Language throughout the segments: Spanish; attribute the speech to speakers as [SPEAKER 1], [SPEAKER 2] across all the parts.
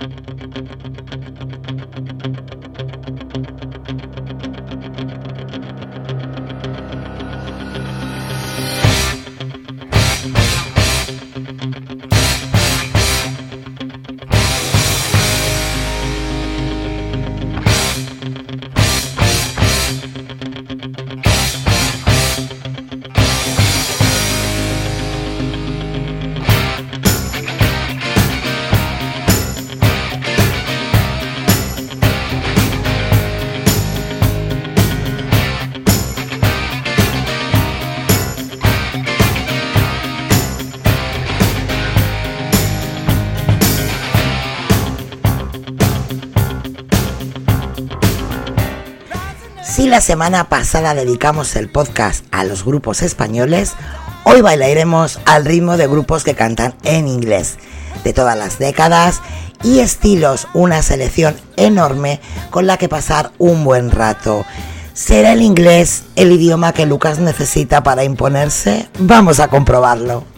[SPEAKER 1] Si la semana pasada dedicamos el podcast a los grupos españoles, hoy bailaremos al ritmo de grupos que cantan en inglés, de todas las décadas y estilos, una selección enorme con la que pasar un buen rato. ¿Será el inglés el idioma que Lucas necesita para imponerse? Vamos a comprobarlo.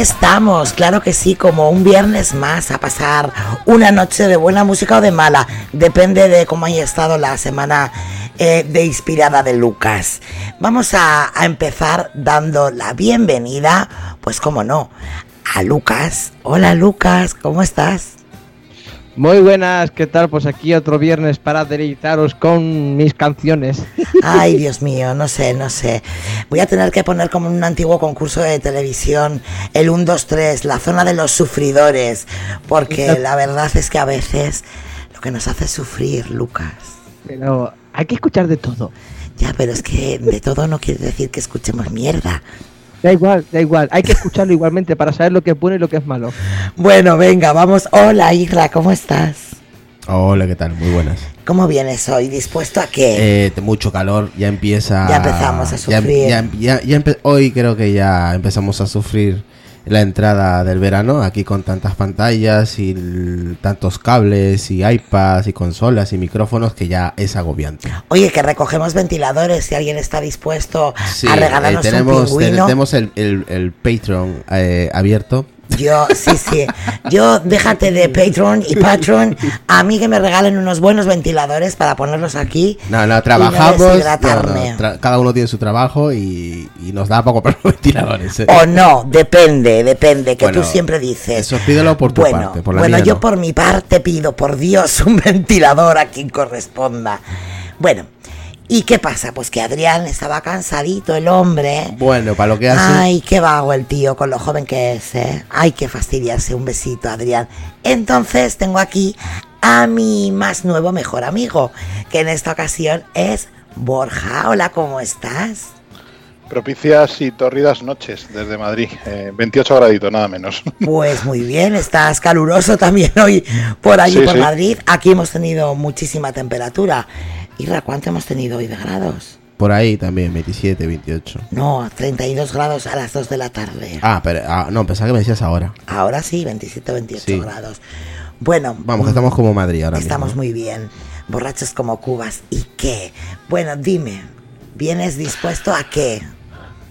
[SPEAKER 1] Estamos, claro que sí, como un viernes más a pasar una noche de buena música o de mala, depende de cómo haya estado la semana eh, de inspirada de Lucas. Vamos a, a empezar dando la bienvenida, pues como no, a Lucas. Hola Lucas, ¿cómo estás?
[SPEAKER 2] Muy buenas, ¿qué tal? Pues aquí otro viernes para deleitaros con mis canciones.
[SPEAKER 1] Ay, Dios mío, no sé, no sé. Voy a tener que poner como un antiguo concurso de televisión el 1, 2, 3, la zona de los sufridores, porque la verdad es que a veces lo que nos hace sufrir, Lucas.
[SPEAKER 2] Pero hay que escuchar de todo.
[SPEAKER 1] Ya, pero es que de todo no quiere decir que escuchemos mierda.
[SPEAKER 2] Da igual, da igual. Hay que escucharlo igualmente para saber lo que es bueno y lo que es malo.
[SPEAKER 1] Bueno, venga, vamos. Hola, Isra, ¿cómo estás?
[SPEAKER 3] Hola, ¿qué tal? Muy buenas.
[SPEAKER 1] ¿Cómo vienes hoy? ¿Dispuesto a qué?
[SPEAKER 3] Eh, mucho calor, ya empieza.
[SPEAKER 1] Ya empezamos a
[SPEAKER 3] ya-
[SPEAKER 1] sufrir.
[SPEAKER 3] ya- ya- ya empe- hoy creo que ya empezamos a sufrir la entrada del verano, aquí con tantas pantallas y tantos cables y iPads y consolas y micrófonos que ya es agobiante.
[SPEAKER 1] Oye, que recogemos ventiladores si alguien está dispuesto
[SPEAKER 3] Sí,
[SPEAKER 1] a regalarnos
[SPEAKER 3] eh, tenemos,
[SPEAKER 1] un pingüino.
[SPEAKER 3] tenemos el, el- el Patreon eh, abierto.
[SPEAKER 1] Yo, sí, sí. Yo, déjate de Patreon y Patreon. A mí que me regalen unos buenos ventiladores para ponerlos aquí.
[SPEAKER 3] No, no,
[SPEAKER 1] y
[SPEAKER 3] trabajamos. no, no,
[SPEAKER 1] deshidratarme.
[SPEAKER 3] tra- cada uno tiene su trabajo y, y nos da para comprar los ventiladores. eh.
[SPEAKER 1] O no, depende, depende, que
[SPEAKER 3] Bueno,
[SPEAKER 1] tú siempre dices.
[SPEAKER 3] eso pídelo por tu
[SPEAKER 1] bueno,
[SPEAKER 3] parte, por la
[SPEAKER 1] bueno,
[SPEAKER 3] mía
[SPEAKER 1] yo
[SPEAKER 3] no.
[SPEAKER 1] por mi parte pido, por Dios, un ventilador a quien corresponda. Bueno, ¿y qué pasa? Pues que Adrián estaba cansadito, el hombre.
[SPEAKER 3] Bueno, para lo que hace.
[SPEAKER 1] Ay, qué vago el tío con lo joven que es, ¿eh? Ay, que fastidiarse. Un besito, Adrián. Entonces tengo aquí a mi más nuevo mejor amigo, que en esta ocasión es Borja. Hola, ¿cómo estás?
[SPEAKER 4] Propicias y torridas noches desde Madrid. Eh, 28 graditos, nada menos.
[SPEAKER 1] Pues muy bien, estás caluroso también hoy por allí
[SPEAKER 4] Sí,
[SPEAKER 1] por
[SPEAKER 4] sí.
[SPEAKER 1] Madrid. Aquí hemos tenido muchísima temperatura. Irra, ¿cuánto hemos tenido hoy de grados?
[SPEAKER 3] Por ahí también, 27, 28.
[SPEAKER 1] No, 32 grados a las 2 de la tarde.
[SPEAKER 3] Ah, pero ah, no, pensaba que me decías ahora.
[SPEAKER 1] Ahora sí, 27, 28
[SPEAKER 3] Sí.
[SPEAKER 1] grados. Bueno,
[SPEAKER 3] Vamos, que estamos como Madrid ahora
[SPEAKER 1] Estamos
[SPEAKER 3] mismo.
[SPEAKER 1] muy bien, borrachos como cubas. ¿Y qué? Bueno, dime, ¿vienes dispuesto a qué?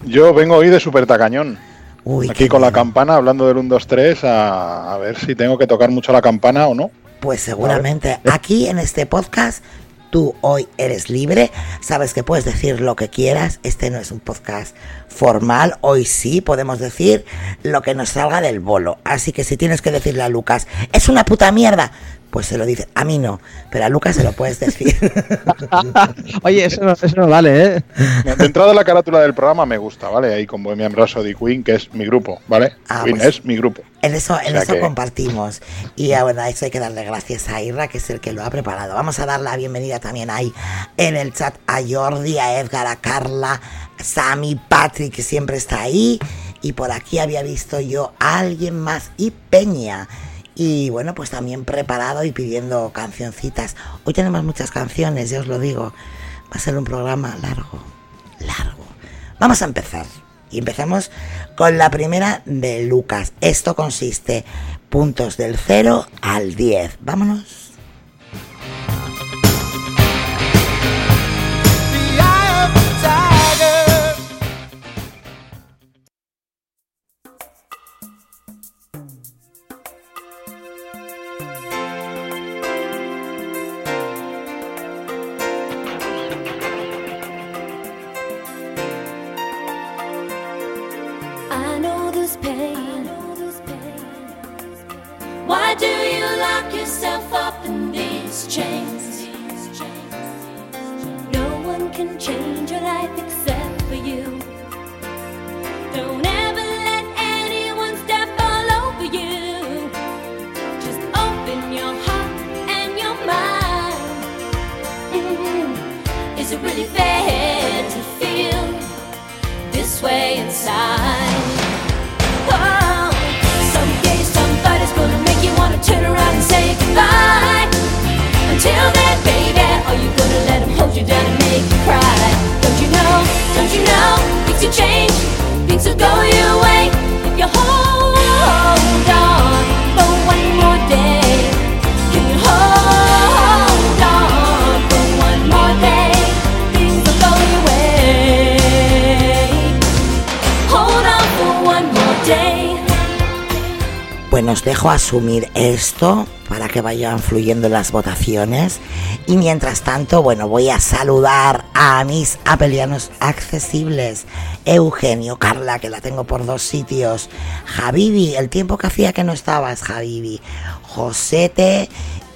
[SPEAKER 4] Yo vengo hoy de Super Tacañón.
[SPEAKER 1] Uy,
[SPEAKER 4] Aquí con la campana, hablando del 1, 2, 3, a, a ver si tengo que tocar mucho la campana o no.
[SPEAKER 1] Pues seguramente aquí en este podcast tú hoy eres libre, sabes que puedes decir lo que quieras, este no es un podcast formal, hoy sí podemos decir lo que nos salga del bolo, así que si tienes que decirle a Lucas, es una puta mierda, pues se lo dices, a mí no, pero a Lucas se lo puedes decir.
[SPEAKER 2] Oye, eso no, eso no vale, ¿eh?
[SPEAKER 4] De entrada la carátula del programa me gusta, ¿vale? Ahí con Bohemian Rhapsody Queen, que es mi grupo, ¿vale?
[SPEAKER 1] Ah,
[SPEAKER 4] Queen
[SPEAKER 1] pues-
[SPEAKER 4] es mi grupo.
[SPEAKER 1] En eso, en
[SPEAKER 4] O sea
[SPEAKER 1] eso
[SPEAKER 4] que-
[SPEAKER 1] compartimos. Y ah, bueno, a eso hay que darle gracias a Irra, que es el que lo ha preparado. Vamos a dar la bienvenida también ahí en el chat a Jordi, a Edgar, a Carla, a Sammy, Patrick, que siempre está ahí. Y por aquí había visto yo a alguien más y Peña. Y bueno, pues también preparado y pidiendo cancioncitas. Hoy tenemos muchas canciones, ya os lo digo. Va a ser un programa largo, largo. Vamos a empezar. Y empezamos con la primera de Lucas. Esto consiste puntos del 0 al 10. Vámonos. Asumir esto para que vayan fluyendo las votaciones. Y mientras tanto, bueno, voy a saludar a mis apelianos accesibles. Eugenio, Carla, que la tengo por dos sitios. Javivi, el tiempo que hacía que no estabas, Javivi. Josete.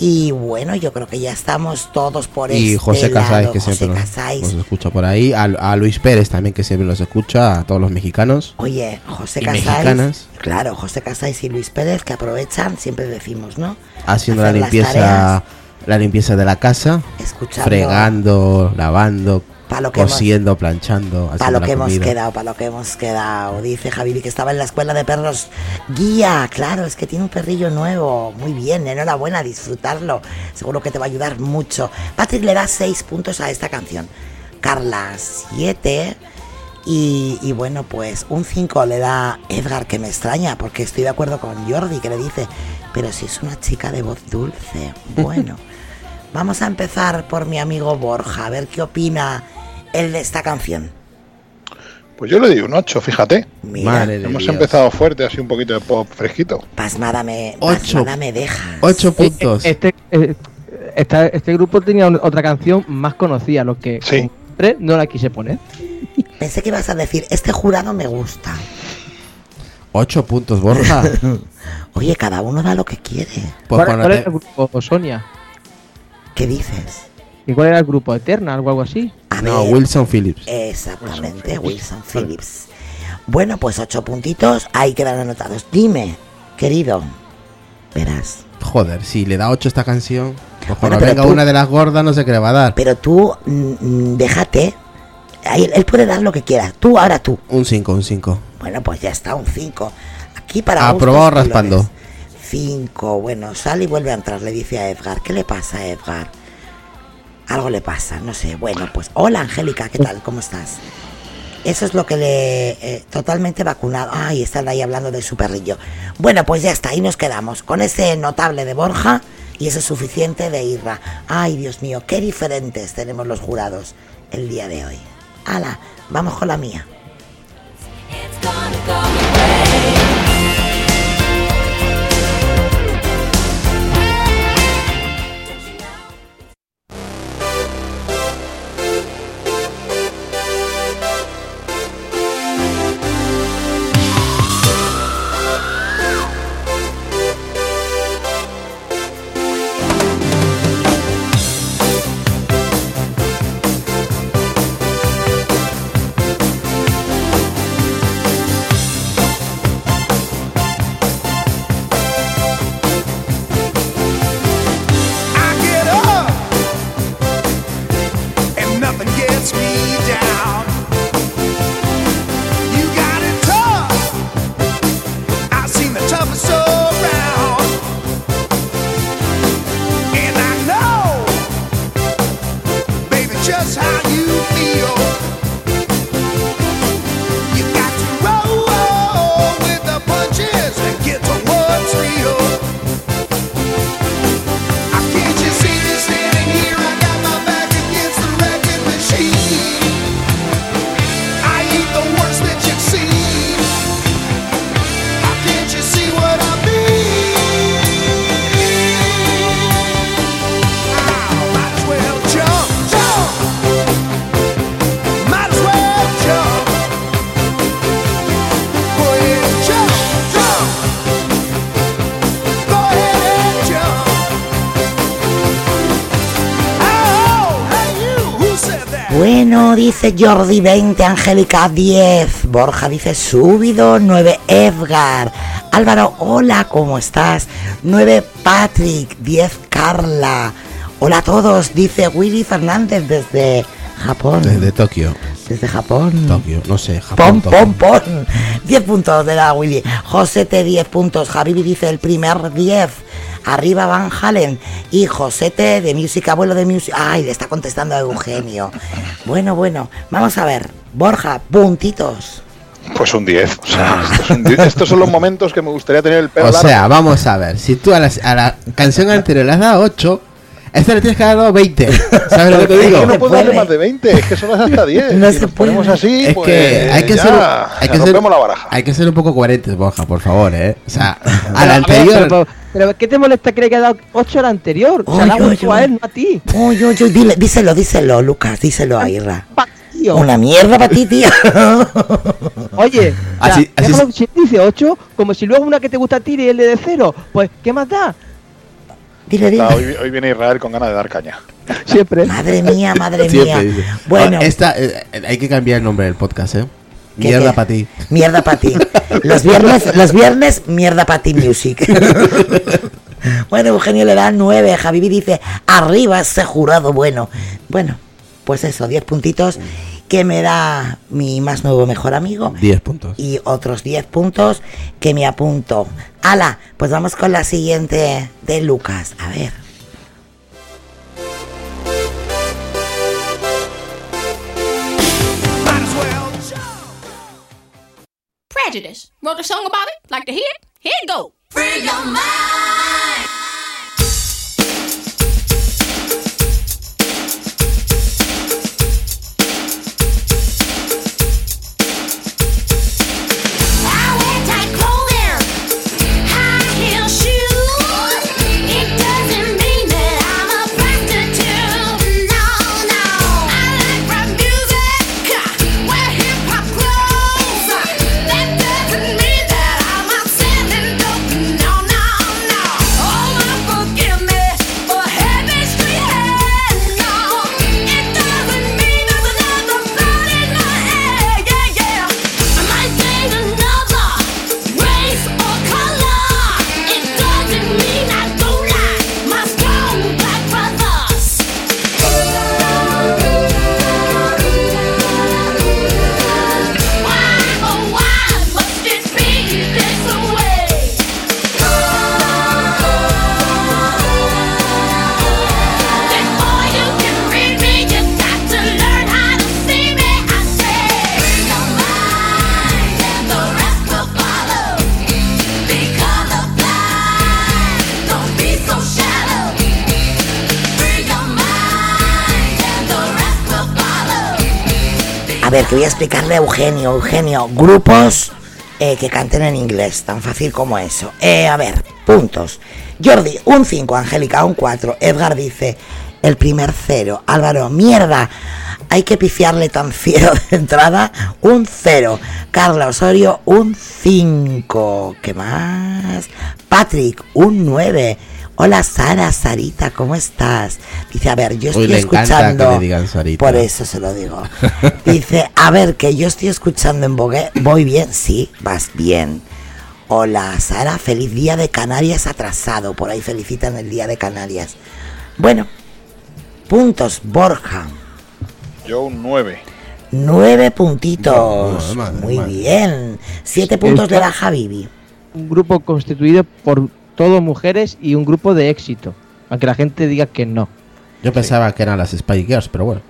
[SPEAKER 1] Y bueno, yo creo que ya estamos todos por
[SPEAKER 3] Y
[SPEAKER 1] este
[SPEAKER 3] José Casáis,
[SPEAKER 1] lado.
[SPEAKER 3] que siempre
[SPEAKER 1] José
[SPEAKER 3] nos,
[SPEAKER 1] Casáis.
[SPEAKER 3] nos escucha por ahí. A, a Luis Pérez también, que siempre nos escucha. A todos los mexicanos.
[SPEAKER 1] Oye, José
[SPEAKER 3] Y mexicanas.
[SPEAKER 1] Claro, José Casáis y Luis Pérez que aprovechan, siempre decimos, ¿no?
[SPEAKER 3] Haciendo la
[SPEAKER 1] Hacer
[SPEAKER 3] limpieza, la limpieza de la casa.
[SPEAKER 1] escuchando
[SPEAKER 3] Fregando, lavando,
[SPEAKER 1] Pa' lo que hemos-
[SPEAKER 3] cosiendo, planchando.
[SPEAKER 1] Para lo que hemos
[SPEAKER 3] comida.
[SPEAKER 1] quedado, para lo que hemos quedado. Dice Javi que estaba en la escuela de perros guía. Claro, es que tiene un perrillo nuevo. Muy bien, enhorabuena, disfrutarlo. Seguro que te va a ayudar mucho. Patrick le da 6 puntos a esta canción. Carla, 7. Y, y bueno, pues un 5 le da Edgar, que me extraña, porque estoy de acuerdo con Jordi, que le dice, pero si es una chica de voz dulce. Bueno, vamos a empezar por mi amigo Borja, a ver qué opina él de esta canción.
[SPEAKER 4] Pues yo le di un 8, fíjate.
[SPEAKER 1] Mira,
[SPEAKER 3] Madre
[SPEAKER 4] Hemos
[SPEAKER 3] Dios.
[SPEAKER 4] empezado fuerte, así un poquito de pop fresquito.
[SPEAKER 1] pasmada me,
[SPEAKER 3] Ocho.
[SPEAKER 1] pasmada me dejas.
[SPEAKER 3] Ocho puntos.
[SPEAKER 2] Este, eh, este grupo tenía otra canción más conocida, lo que
[SPEAKER 4] Sí.
[SPEAKER 2] compré, no la quise poner.
[SPEAKER 1] Pensé que ibas a decir, este jurado me gusta.
[SPEAKER 3] Ocho puntos, Borja.
[SPEAKER 1] Oye, cada uno da lo que quiere.
[SPEAKER 3] Pues
[SPEAKER 2] ¿Cuál, cuál era el grupo, Sonia?
[SPEAKER 1] ¿Qué dices?
[SPEAKER 2] ¿Y cuál era el grupo? ¿Eterna? ¿Algo, algo así?
[SPEAKER 1] A
[SPEAKER 3] No,
[SPEAKER 1] ver,
[SPEAKER 3] Wilson Phillips.
[SPEAKER 1] Exactamente, Wilson Phillips. Bueno, pues ocho puntitos, ahí quedan anotados. Dime, querido, verás.
[SPEAKER 3] Joder, si le da 8 esta canción, pues cuando
[SPEAKER 1] pero
[SPEAKER 3] venga
[SPEAKER 1] tú-
[SPEAKER 3] una de las gordas no sé qué le va a dar.
[SPEAKER 1] Pero tú, mm, mm, déjate. Ahí, él puede dar lo que quiera. Tú, ahora tú.
[SPEAKER 3] Un 5, un 5.
[SPEAKER 1] Bueno, pues ya está, un 5. Aquí para
[SPEAKER 3] Aprobado
[SPEAKER 1] gustos,
[SPEAKER 3] raspando.
[SPEAKER 1] colores. 5, bueno, sale y vuelve a entrar, le dice a Edgar. ¿Qué le pasa a Edgar? Algo le pasa, no sé. Bueno, pues hola Angélica, ¿qué tal? ¿Cómo estás? Eso es lo que le... eh, totalmente vacunado. Ay, están ahí hablando de su perrillo. Bueno, pues ya está, ahí nos quedamos. Con ese notable de Borja y ese suficiente de Irra. Ay, Dios mío, qué diferentes tenemos los jurados el día de hoy. Hala, vamos con la mía.
[SPEAKER 5] It's
[SPEAKER 1] dice Jordi 20, Angélica 10, Borja dice subido 9, Edgar, Álvaro, hola, ¿cómo estás? 9, Patrick, 10, Carla, hola a todos, dice Willy Fernández desde Japón,
[SPEAKER 3] Desde Tokio.
[SPEAKER 1] desde Japón.
[SPEAKER 3] Tokio, no sé, Japón.
[SPEAKER 1] Pom,
[SPEAKER 3] Tokio.
[SPEAKER 1] pom, pom. 10 puntos de la Willy. Josete, 10 puntos. Javibi dice el primer 10. Arriba Van Halen. Y Josete de Music, abuelo de Music. Ay, le está contestando a Eugenio. Bueno, bueno. Vamos a ver. Borja, puntitos.
[SPEAKER 4] Pues un 10. O sea, esto es un 10. estos son los momentos que me gustaría tener el pelo
[SPEAKER 3] O
[SPEAKER 4] largo.
[SPEAKER 3] sea, vamos a ver. Si tú a, las- a la canción anterior le has dado 8, a esta le tienes que dar dado 20. ¿Sabes lo que te
[SPEAKER 4] Es
[SPEAKER 3] digo?
[SPEAKER 4] que no puedo darle más de 20, es que son hasta 10.
[SPEAKER 1] No
[SPEAKER 4] si
[SPEAKER 1] se
[SPEAKER 4] nos ponemos así,
[SPEAKER 3] Es
[SPEAKER 4] pues,
[SPEAKER 3] que hay que
[SPEAKER 4] ya,
[SPEAKER 3] ser, hay que ser,
[SPEAKER 4] la baraja.
[SPEAKER 3] hay que ser un poco coherentes, Borja, por favor, ¿eh? O sea, a
[SPEAKER 2] Pero,
[SPEAKER 3] la
[SPEAKER 2] a ver,
[SPEAKER 3] anterior,
[SPEAKER 2] Pero, pero ¿qué te molesta que le haya dado 8 a la anterior? O sea, ha
[SPEAKER 1] uy,
[SPEAKER 2] gustado a él, no a ti.
[SPEAKER 1] Uy, uy, uy. Dile, díselo, díselo, Lucas. Díselo a Irra.
[SPEAKER 2] Vacío.
[SPEAKER 1] Una mierda para ti, tío.
[SPEAKER 2] Oye,
[SPEAKER 3] Así-
[SPEAKER 2] ya,
[SPEAKER 3] así
[SPEAKER 2] déjalo,
[SPEAKER 3] es-
[SPEAKER 2] si dice 8, como si luego una que te gusta a ti y él le de 0, pues ¿qué más da?
[SPEAKER 1] Dile, dile.
[SPEAKER 4] Hoy, hoy viene Israel con ganas de dar caña.
[SPEAKER 2] Siempre.
[SPEAKER 1] Madre mía, madre
[SPEAKER 3] siempre
[SPEAKER 1] mía.
[SPEAKER 3] dice.
[SPEAKER 1] Bueno.
[SPEAKER 3] Ah, esta, eh, eh, hay que cambiar el nombre del podcast, ¿eh?
[SPEAKER 1] ¿Qué,
[SPEAKER 3] Mierda para ti.
[SPEAKER 1] Mierda para ti. Los viernes, los viernes, mierda para ti music. bueno, Eugenio le da 9. Javibi dice, arriba ese jurado bueno. Bueno, pues eso, 10 puntitos que me da mi más nuevo mejor amigo.
[SPEAKER 3] 10 puntos.
[SPEAKER 1] Y otros 10 puntos que me apunto. Ala, pues vamos con la siguiente de Lucas. A ver.
[SPEAKER 6] Prejudice. Wrote a song about it. Like to hear it? Here it go. Free your mind.
[SPEAKER 1] Ver, que voy a explicarle a Eugenio. Eugenio, grupos eh, que canten en inglés, tan fácil como eso. Eh, a ver, puntos. Jordi, un 5, Angélica, un 4. Edgar dice, el primer cero. Álvaro, mierda. Hay que pifiarle tan fiero de entrada, un 0. Carla Osorio, un 5. ¿Qué más? Patrick, un 9. Hola Sara, Sarita, ¿cómo estás? Dice, a ver, yo
[SPEAKER 3] Uy,
[SPEAKER 1] estoy
[SPEAKER 3] le
[SPEAKER 1] escuchando.
[SPEAKER 3] que le digan Sarita.
[SPEAKER 1] Por eso se lo digo. Dice, a ver, que yo estoy escuchando en Bogué. ¿Voy bien? Sí, vas bien. Hola, Sara, feliz día de Canarias atrasado. Por ahí felicitan el día de Canarias. Bueno, puntos, Borja.
[SPEAKER 4] Yo un 9.
[SPEAKER 1] Nueve puntitos. Muy
[SPEAKER 3] madre.
[SPEAKER 1] bien. Siete puntos de la Javibi.
[SPEAKER 2] Un grupo constituido por todo mujeres y un grupo de éxito. Aunque la gente diga que no.
[SPEAKER 3] Yo pensaba que eran las Spy Girls, pero bueno.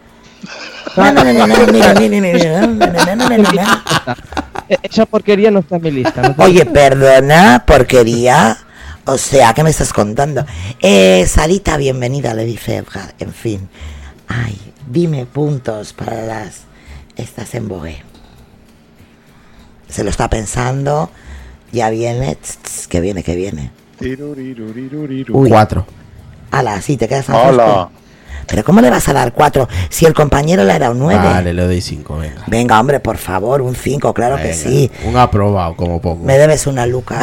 [SPEAKER 2] Esa porquería no está en mi lista. no
[SPEAKER 1] Oye, perdona, porquería. O sea, ¿qué me estás contando? Eh, Sarita, bienvenida, le dice Edgar. En fin. Ay, dime puntos para las. Estás en Bogué. Se lo está pensando. Ya viene. tss, tss, que viene, que viene. Uy.
[SPEAKER 3] Cuatro.
[SPEAKER 1] Ala, sí, te quedas. Pero ¿cómo le vas a dar 4 si el compañero le ha dado 9?
[SPEAKER 3] Vale, le doy 5, venga.
[SPEAKER 1] Venga, hombre, por favor, un 5, claro que sí.
[SPEAKER 3] Un aprobado, como poco.
[SPEAKER 1] Me debes una luca.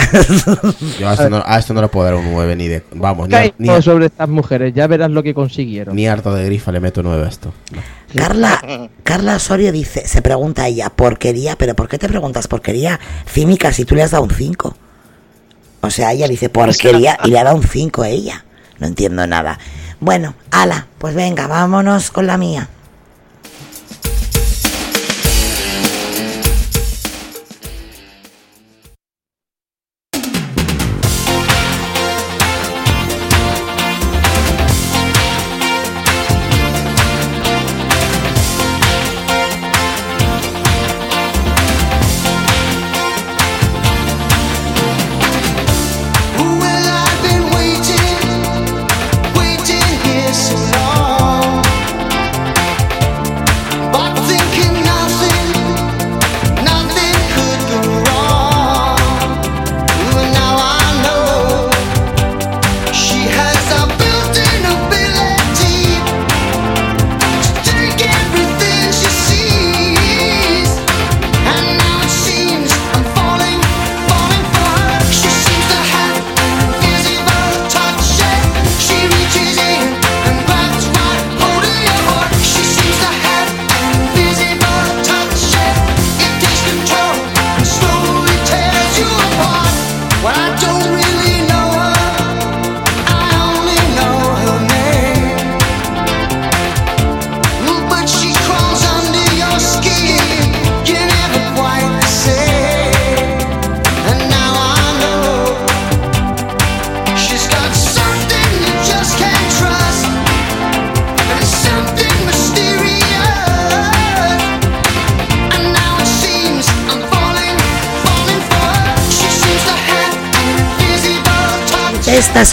[SPEAKER 3] Yo a esto, no, a esto no le puedo dar un 9 ni de. Vamos, ni,
[SPEAKER 2] sobre estas mujeres, ya verás lo que consiguieron.
[SPEAKER 3] ni harto de grifa le meto 9 a esto. No.
[SPEAKER 1] Carla, Carla Osorio dice, se pregunta ella, porquería, pero ¿por qué te preguntas porquería? Cínica, si tú le has dado un 5. O sea, ella dice porquería y le ha dado un 5 a ella. No entiendo nada. Bueno, ala, pues venga, vámonos con la mía.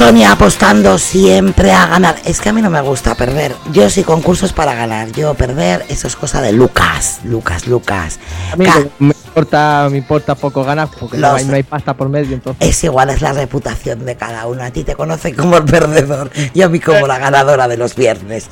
[SPEAKER 1] Sonia apostando siempre a ganar. Es que a mí no me gusta perder. Yo sí concursos para ganar. Yo perder, eso es cosa de Lucas. Lucas, Lucas.
[SPEAKER 2] A mí
[SPEAKER 1] Ca-
[SPEAKER 2] me importa, me importa poco ganar porque no hay, no hay pasta por medio, entonces.
[SPEAKER 1] Es igual, es la reputación de cada uno. A ti te conocen como el perdedor y a mí como la ganadora de los viernes.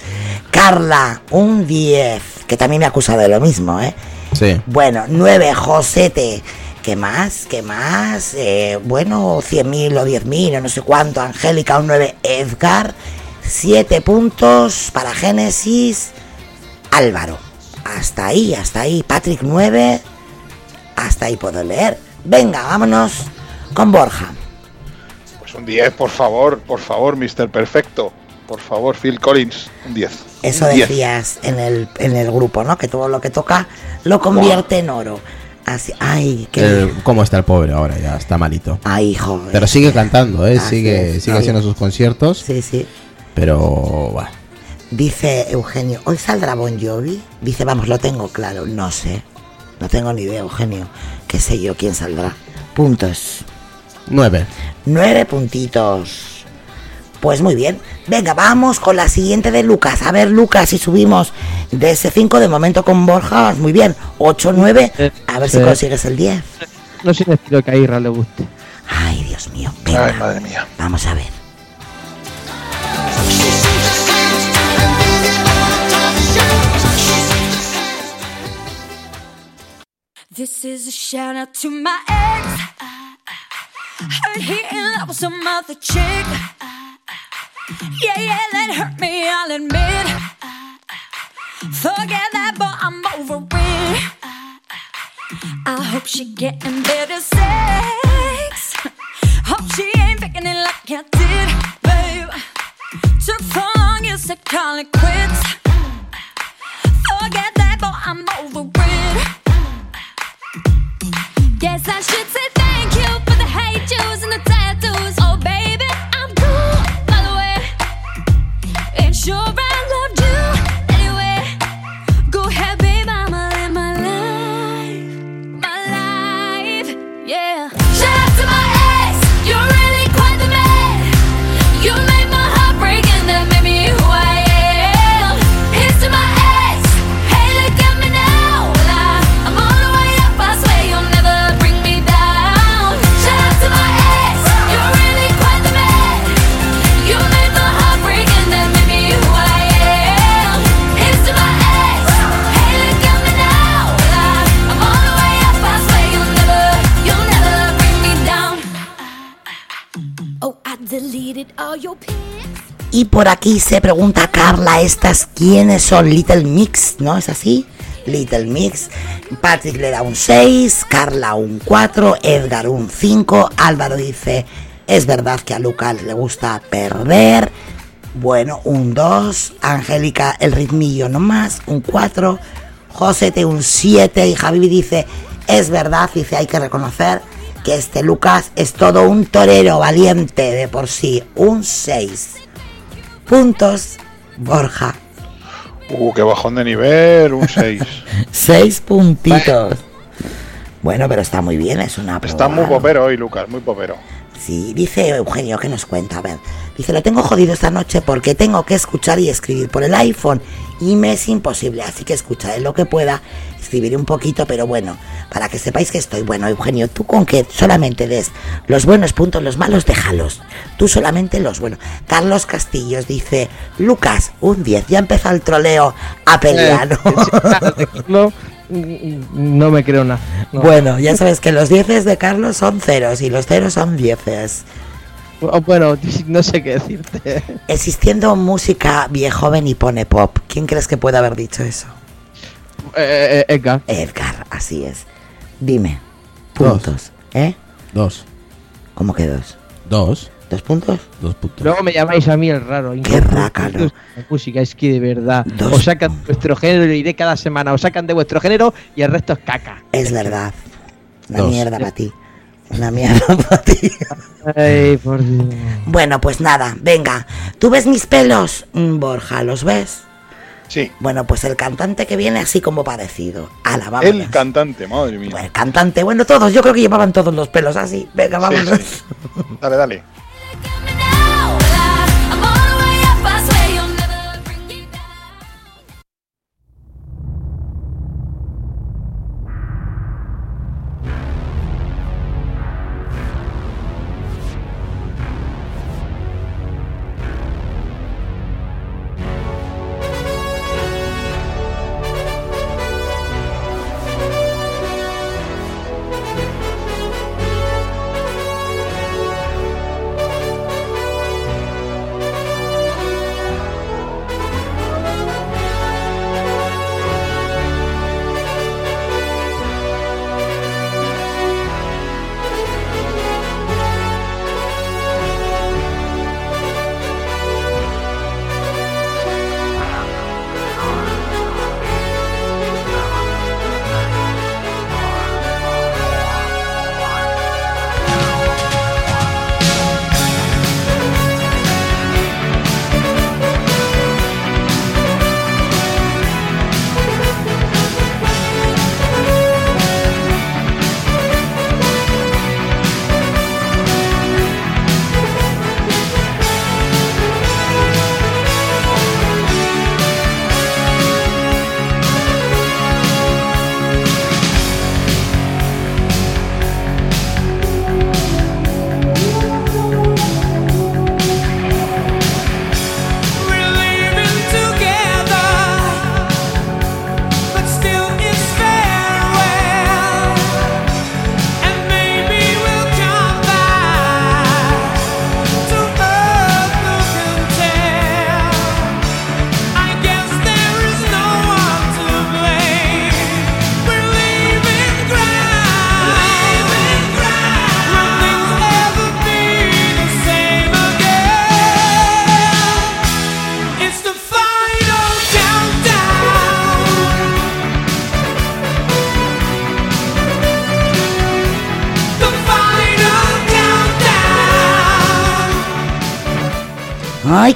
[SPEAKER 1] Carla, un 10, que también me acusa de lo mismo, ¿eh?
[SPEAKER 3] Sí.
[SPEAKER 1] Bueno, 9, Josete. ¿Qué más? ¿Qué más? Eh, bueno, 100.000 o 10.000 o no sé cuánto. Angélica, un 9. Edgar, 7 puntos para Génesis. Álvaro, hasta ahí, hasta ahí. Patrick, 9. Hasta ahí puedo leer. Venga, vámonos con Borja.
[SPEAKER 4] Pues un 10, por favor, por favor, Mr. Perfecto. Por favor, Phil Collins, un 10.
[SPEAKER 1] Eso
[SPEAKER 4] Un 10.
[SPEAKER 1] decías en el, en el grupo, ¿no? Que todo lo que toca lo convierte en oro. Así, ay, qué bien.
[SPEAKER 3] ¿Cómo está el pobre ahora? Ya está malito.
[SPEAKER 1] Ay, joder.
[SPEAKER 3] Pero sigue cantando, ¿eh?
[SPEAKER 1] Así
[SPEAKER 3] sigue
[SPEAKER 1] es,
[SPEAKER 3] sigue haciendo sus conciertos.
[SPEAKER 1] Sí, sí.
[SPEAKER 3] Pero, bueno.
[SPEAKER 1] Dice Eugenio, ¿hoy saldrá Bon Jovi? Dice, vamos, lo tengo claro. No sé. No tengo ni idea, Eugenio. Qué sé yo quién saldrá. Puntos.
[SPEAKER 3] 9.
[SPEAKER 1] Nueve puntitos. Pues muy bien. Venga, vamos con la siguiente de Lucas. A ver, Lucas, si subimos de ese 5 de momento con Borja, muy bien. 8, 9. A ver si consigues el 10.
[SPEAKER 2] No sin estilo que a Irra le guste.
[SPEAKER 1] Ay, Dios mío. Venga,
[SPEAKER 4] Ay, madre mía.
[SPEAKER 1] vamos a ver.
[SPEAKER 5] This is a shout out to my ex. Heard he in love with some other chick. Yeah, yeah, that hurt me, I'll admit. Forget that, but I'm over it. I hope she getting better sex. Hope she ain't picking it like I did, babe. Took so long, you said call it quits. Forget that, but I'm over it. Guess I should say sure,
[SPEAKER 1] Y por aquí se pregunta Carla, estas quiénes son Little Mix, ¿no? ¿Es así? Little Mix. Patrick le da un 6, Carla un 4, Edgar un 5, Álvaro dice, es verdad que a Lucas le gusta perder. Bueno, un 2, Angélica el ritmillo nomás, un 4, José te un 7 y Javi dice, es verdad, dice, hay que reconocer que este Lucas es todo un torero valiente de por sí, un 6 puntos, Borja.
[SPEAKER 4] Uh, qué bajón de nivel, un 6.
[SPEAKER 1] Seis puntitos. Bueno, pero está muy bien, es una
[SPEAKER 4] Está muy popero hoy, Lucas, muy popero.
[SPEAKER 1] Sí, dice Eugenio que nos cuenta, a ver. Dice, lo tengo jodido esta noche porque tengo que escuchar y escribir por el iPhone y me es imposible, así que escucharé lo que pueda, escribiré un poquito, pero bueno, para que sepáis que estoy bueno, Eugenio, tú con que solamente des los buenos puntos, los malos déjalos. Tú solamente los buenos. Carlos Castillos dice, Lucas, un 10, ya empezó el troleo a pelear.
[SPEAKER 2] Eh,
[SPEAKER 1] ¿no?
[SPEAKER 2] no, me creo nada. no.
[SPEAKER 1] Bueno, ya sabes que los dieces de Carlos son ceros y los ceros son dieces.
[SPEAKER 2] O- Bueno, no sé qué decirte.
[SPEAKER 1] Existiendo música viejoven y pone pop, ¿quién crees que puede haber dicho eso?
[SPEAKER 2] Eh, eh, Edgar.
[SPEAKER 1] Edgar, así es. Dime,
[SPEAKER 3] Dos.
[SPEAKER 1] puntos, ¿eh?
[SPEAKER 3] Dos.
[SPEAKER 1] ¿Cómo que dos?
[SPEAKER 3] Dos.
[SPEAKER 1] ¿Dos puntos?
[SPEAKER 3] Dos puntos.
[SPEAKER 2] Luego me llamáis a mí el raro.
[SPEAKER 1] Qué rácano.
[SPEAKER 2] La música es que de verdad.
[SPEAKER 1] Dos
[SPEAKER 2] Os sacan de vuestro género, le diré cada semana. Os sacan de vuestro género y el resto es caca.
[SPEAKER 1] Es verdad. Una
[SPEAKER 3] Dos.
[SPEAKER 1] mierda para ti. Una mierda para ti.
[SPEAKER 2] Ay, por Dios.
[SPEAKER 1] Bueno, pues nada, venga. ¿Tú ves mis pelos? Mm, Borja, ¿los ves?
[SPEAKER 4] Sí,
[SPEAKER 1] Bueno, pues el cantante que viene así como parecido. Ala, vámonos.
[SPEAKER 4] el cantante, madre mía.
[SPEAKER 1] Bueno, el cantante, bueno, todos, yo creo que llevaban todos los pelos así. Venga,
[SPEAKER 4] Sí,
[SPEAKER 1] vámonos.
[SPEAKER 4] sí. Dale, dale.
[SPEAKER 7] Come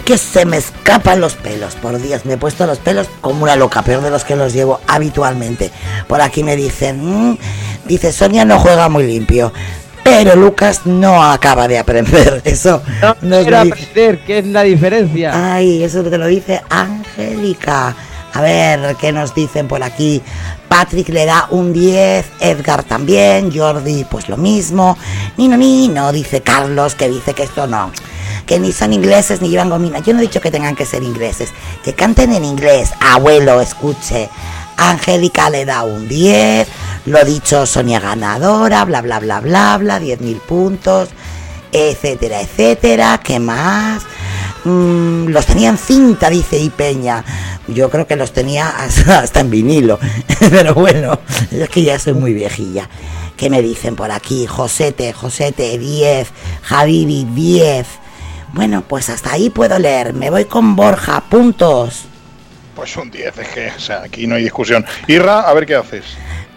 [SPEAKER 1] que se me escapan los pelos. Por Dios, me he puesto los pelos como una loca, peor de los que los llevo habitualmente. Por aquí me dicen, mm, dice Sonia no juega muy limpio. Pero Lucas no acaba de aprender. Eso
[SPEAKER 2] No
[SPEAKER 1] nos
[SPEAKER 2] quiero
[SPEAKER 1] dice-
[SPEAKER 2] aprender qué es la diferencia.
[SPEAKER 1] Ay, eso te lo dice Angélica. A ver, ¿qué nos dicen por aquí? Patrick le da un 10, Edgar también, Jordi pues lo mismo. Nino Nino, dice Carlos, que dice que esto no. Que ni son ingleses ni llevan gomina. Yo no he dicho que tengan que ser ingleses. Que canten en inglés. Abuelo, escuche. Angélica le da un 10. Lo dicho, Sonia ganadora, bla, bla, bla, bla, bla. 10.000 puntos. etcétera, etcétera. ¿Qué más? Mm, los tenía en cinta, dice I Peña. Yo creo que los tenía hasta, en vinilo. Pero bueno, es que ya soy muy viejilla. ¿Qué me dicen por aquí? Josete, Josete, 10. Javibi, 10. Bueno, pues hasta ahí puedo leer. Me voy con Borja, puntos.
[SPEAKER 4] Pues un 10, es que, o sea, aquí no hay discusión. Irra, a ver qué haces.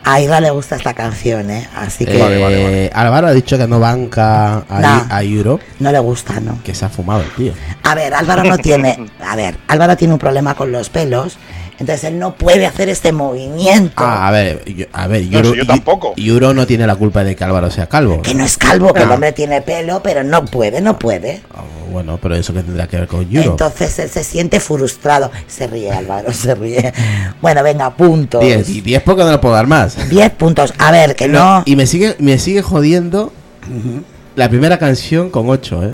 [SPEAKER 1] A Ira le gusta esta canción, ¿eh? Así que
[SPEAKER 4] Vale, vale, vale.
[SPEAKER 3] Eh, Álvaro ha dicho que no banca a,
[SPEAKER 1] No.
[SPEAKER 3] a Europe,
[SPEAKER 1] no le gusta, ¿no?
[SPEAKER 3] que se ha fumado el tío.
[SPEAKER 1] A ver, Álvaro no tiene. A ver, Álvaro tiene un problema con los pelos. Entonces él no puede hacer este movimiento.
[SPEAKER 3] Ah, a ver, yo, a ver,
[SPEAKER 4] No, si yo tampoco.
[SPEAKER 3] Euro no tiene la culpa de que Álvaro sea calvo.
[SPEAKER 1] Que no es calvo, que el
[SPEAKER 3] Ah.
[SPEAKER 1] hombre tiene pelo, pero no puede, no puede.
[SPEAKER 3] Oh, bueno, pero eso que tendrá que ver con Euro.
[SPEAKER 1] Entonces él se siente frustrado. Se ríe Álvaro, se ríe. Bueno, venga, puntos.
[SPEAKER 3] 10, y 10 porque no le puedo dar más.
[SPEAKER 1] 10 puntos. A ver, que no.
[SPEAKER 3] Y me sigue, me sigue jodiendo la primera canción con 8, ¿eh?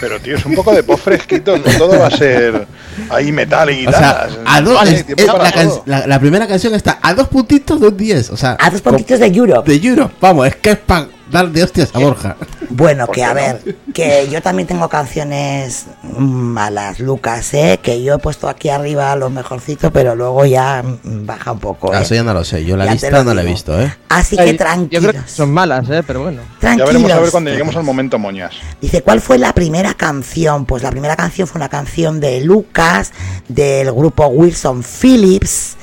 [SPEAKER 4] Pero, tío, es un poco de pop fresquito, no todo va a ser ahí metal y
[SPEAKER 3] O sea,
[SPEAKER 4] guitarras.
[SPEAKER 3] a dos,
[SPEAKER 4] Vale,
[SPEAKER 3] es-
[SPEAKER 4] tiempo
[SPEAKER 3] es
[SPEAKER 4] para
[SPEAKER 3] la, can-
[SPEAKER 4] todo.
[SPEAKER 3] la- la primera canción está a dos puntitos de un 10. O sea,
[SPEAKER 1] A dos puntitos de Europe.
[SPEAKER 3] de Europe. Vamos, es que es para dar de hostias a Borja.
[SPEAKER 1] Bueno,
[SPEAKER 4] ¿Por
[SPEAKER 1] que a
[SPEAKER 4] no?
[SPEAKER 1] ver, que yo también tengo canciones malas, Lucas, ¿eh? Que yo he puesto aquí arriba lo mejorcito, pero luego ya baja un poco,
[SPEAKER 3] Ah,
[SPEAKER 1] ¿eh?
[SPEAKER 3] Eso ya no lo sé. Yo la
[SPEAKER 1] Ya
[SPEAKER 3] lista no la he visto, ¿eh?
[SPEAKER 1] Así que
[SPEAKER 2] Yo creo
[SPEAKER 1] tranquilos.
[SPEAKER 2] que son malas, ¿eh? Pero bueno.
[SPEAKER 4] Ya
[SPEAKER 1] Tranquilos.
[SPEAKER 4] veremos a ver cuando lleguemos al momento moñas.
[SPEAKER 1] Dice, ¿cuál fue la primera canción? Pues la primera canción fue una canción de Lucas, del grupo Wilson Phillips.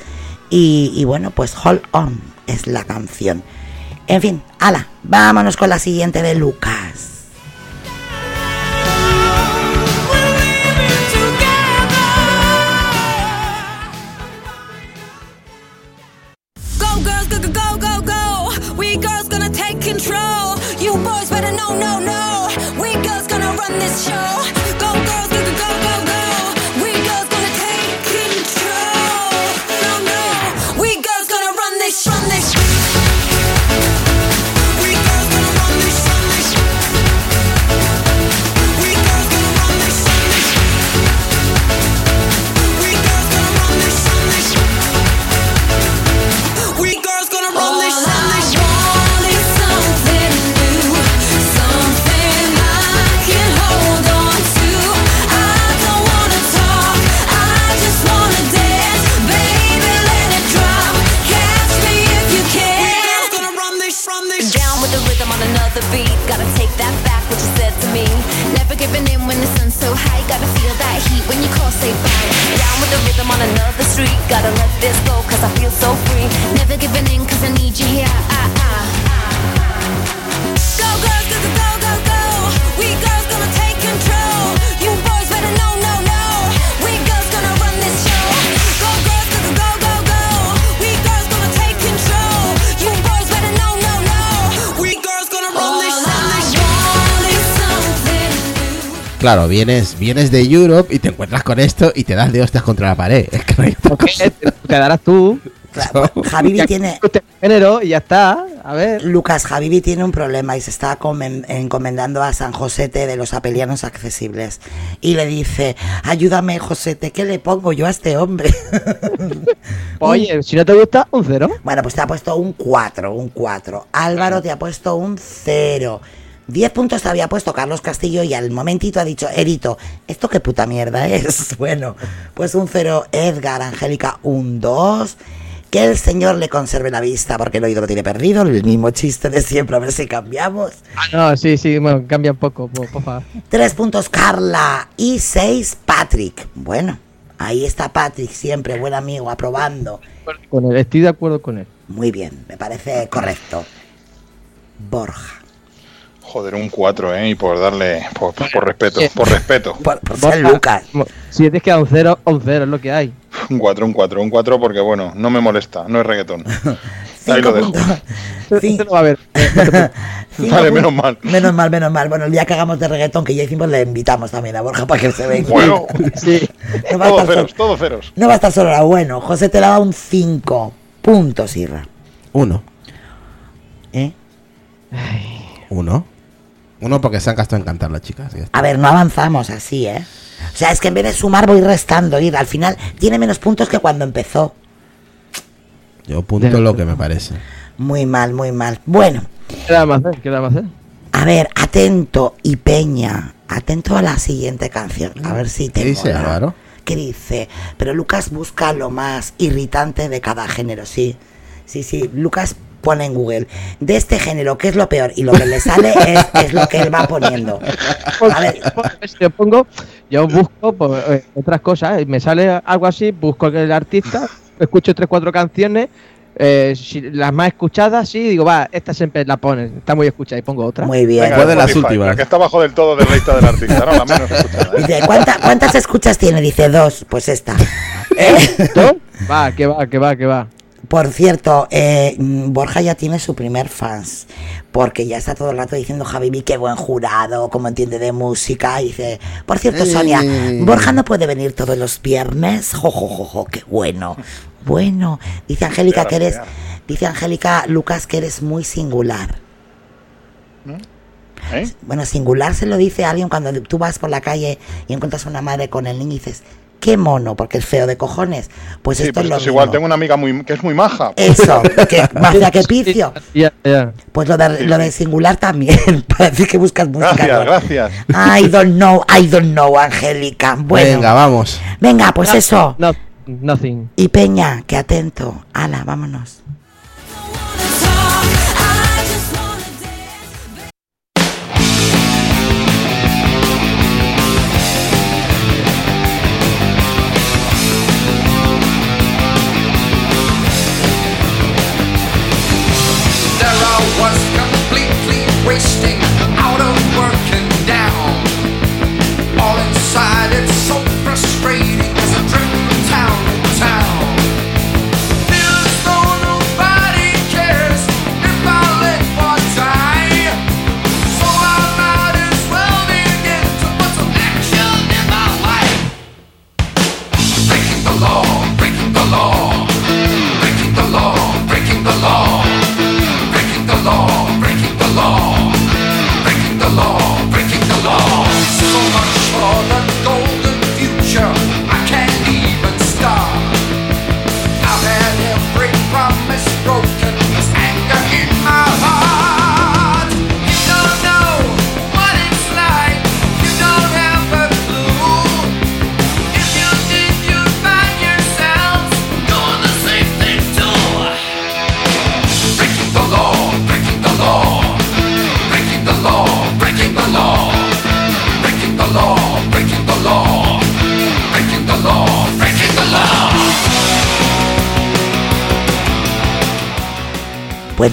[SPEAKER 1] Y, y bueno, pues Hold On es la canción. En fin, ala, vámonos con la siguiente de Lucas.
[SPEAKER 5] Control. You boys better know, no, no. We girls gonna run this show. So high, gotta feel that heat when you call say bye. Down with the rhythm on another street, gotta let this go cause I feel so free. Never giving in cause I need you here. Ah, ah. Go girls, go go go go go. We girls gonna take
[SPEAKER 3] Claro, vienes, vienes de Europe y te encuentras con esto y te das de hostias contra la pared. Es que no hay.
[SPEAKER 2] Te quedarás tú.
[SPEAKER 1] Claro, Javibi tiene,
[SPEAKER 2] género y ya está. A ver.
[SPEAKER 1] Lucas Javibi tiene un problema y se está comen- encomendando a San Josete de los apelianos accesibles. Y le dice, ayúdame Josete, ¿qué le pongo yo a este hombre?
[SPEAKER 2] Oye, si no te gusta, un cero.
[SPEAKER 1] bueno, pues te ha puesto un 4, un 4. Álvaro te ha puesto un 0. 10 puntos te había puesto Carlos Castillo y al momentito ha dicho, Erito, ¿esto qué puta mierda es? Bueno, pues un 0 Edgar, Angélica, un 2. Que el señor le conserve la vista porque el oído lo tiene perdido. El mismo chiste de siempre, a ver si cambiamos.
[SPEAKER 2] Ah, no, sí, sí, bueno, cambia un poco, por, por favor.
[SPEAKER 1] Tres puntos Carla y seis Patrick. Bueno, ahí está Patrick, siempre buen amigo, aprobando.
[SPEAKER 2] Con él, estoy de acuerdo con él.
[SPEAKER 1] Muy bien, me parece correcto. Borja.
[SPEAKER 4] Joder, un 4, ¿eh? Y por darle. Por, por respeto, por respeto.
[SPEAKER 1] Por, por ser Lucas.
[SPEAKER 2] mo- Si tienes que dar un cero, un cero es lo que hay.
[SPEAKER 4] Un 4, un 4, un 4 porque, bueno, no me molesta, no es reggaetón. Ahí lo dejo.
[SPEAKER 2] Esto no va a haber. no te preocupes.
[SPEAKER 1] cinco
[SPEAKER 4] Vale, menos mal.
[SPEAKER 1] Menos mal, menos mal. Bueno, el día que hagamos de reggaetón, que ya hicimos, le invitamos también a Borja para que se venga.
[SPEAKER 4] Bueno,
[SPEAKER 2] Sí.
[SPEAKER 1] no, va a
[SPEAKER 4] todo
[SPEAKER 1] estar
[SPEAKER 4] ceros,
[SPEAKER 1] solo,
[SPEAKER 4] todo ceros.
[SPEAKER 1] no va a estar solo la bueno. José te la da un 5 puntos, Irra.
[SPEAKER 3] Uno.
[SPEAKER 1] ¿Eh?
[SPEAKER 3] Uno. Uno porque se han gastado en cantar las chicas.
[SPEAKER 1] A ver, no avanzamos así, ¿eh? O sea, es que en vez de sumar voy restando, ir. Al final tiene menos puntos que cuando empezó.
[SPEAKER 3] Yo punto lo que me parece.
[SPEAKER 1] Muy mal, muy mal. Bueno,
[SPEAKER 2] ¿Qué le vamos a hacer? ¿Qué le vamos a hacer?
[SPEAKER 1] A ver, atento y Peña, atento a la siguiente canción, a ver si te
[SPEAKER 3] ¿Qué dice. Álvaro?
[SPEAKER 1] ¿Qué dice? Pero Lucas busca lo más irritante de cada género, sí. Sí, sí, Lucas pone en Google de este género, ¿qué es lo peor? Y lo que le sale es, es lo que él va poniendo. A ver,
[SPEAKER 2] Si yo pongo, yo busco pues, eh, otras cosas, y me sale algo así, busco el artista, escucho tres, cuatro canciones, eh, si- las más escuchadas, sí, digo, va, esta siempre la pones, está muy escuchada y pongo otra.
[SPEAKER 1] muy bien.
[SPEAKER 4] Venga,
[SPEAKER 3] de las últimas.
[SPEAKER 4] La que está abajo del todo de la lista del artista, ¿no? La menos escuchada. ¿eh?
[SPEAKER 1] Dice, ¿cuánta- ¿cuántas escuchas tiene? Dice, dos, pues esta. Eh.
[SPEAKER 2] Va, que va, que va, que va.
[SPEAKER 1] Por cierto, eh, mm, Borja ya tiene su primer fans, porque ya está todo el rato diciendo Javibi, qué buen jurado, cómo entiende de música. Y dice, por cierto, Sonia,
[SPEAKER 3] Eh.
[SPEAKER 1] Borja no puede venir todos los viernes. Jo, jo, jo, jo, qué bueno. Bueno, dice Angélica que eres, dice Angélica Lucas que eres muy singular.
[SPEAKER 4] ¿Eh?
[SPEAKER 1] Bueno, singular se lo dice a alguien cuando tú vas por la calle y encuentras a una madre con el niño y dices, qué mono, porque es feo de cojones. Pues
[SPEAKER 4] Sí,
[SPEAKER 1] esto
[SPEAKER 4] pues
[SPEAKER 1] es lo
[SPEAKER 4] es igual. Tengo una amiga muy, que es muy maja.
[SPEAKER 1] Eso, que magia que picio.
[SPEAKER 2] Ya, ya.
[SPEAKER 1] Pues lo de, lo de singular también, parece que buscas música.
[SPEAKER 4] Gracias,
[SPEAKER 1] ¿no?
[SPEAKER 4] gracias.
[SPEAKER 1] I don't know, I don't know, Angélica. Bueno,
[SPEAKER 3] Venga, vamos.
[SPEAKER 1] venga, pues eso.
[SPEAKER 2] No, nothing.
[SPEAKER 1] Y Peña, que atento. Ala, vámonos.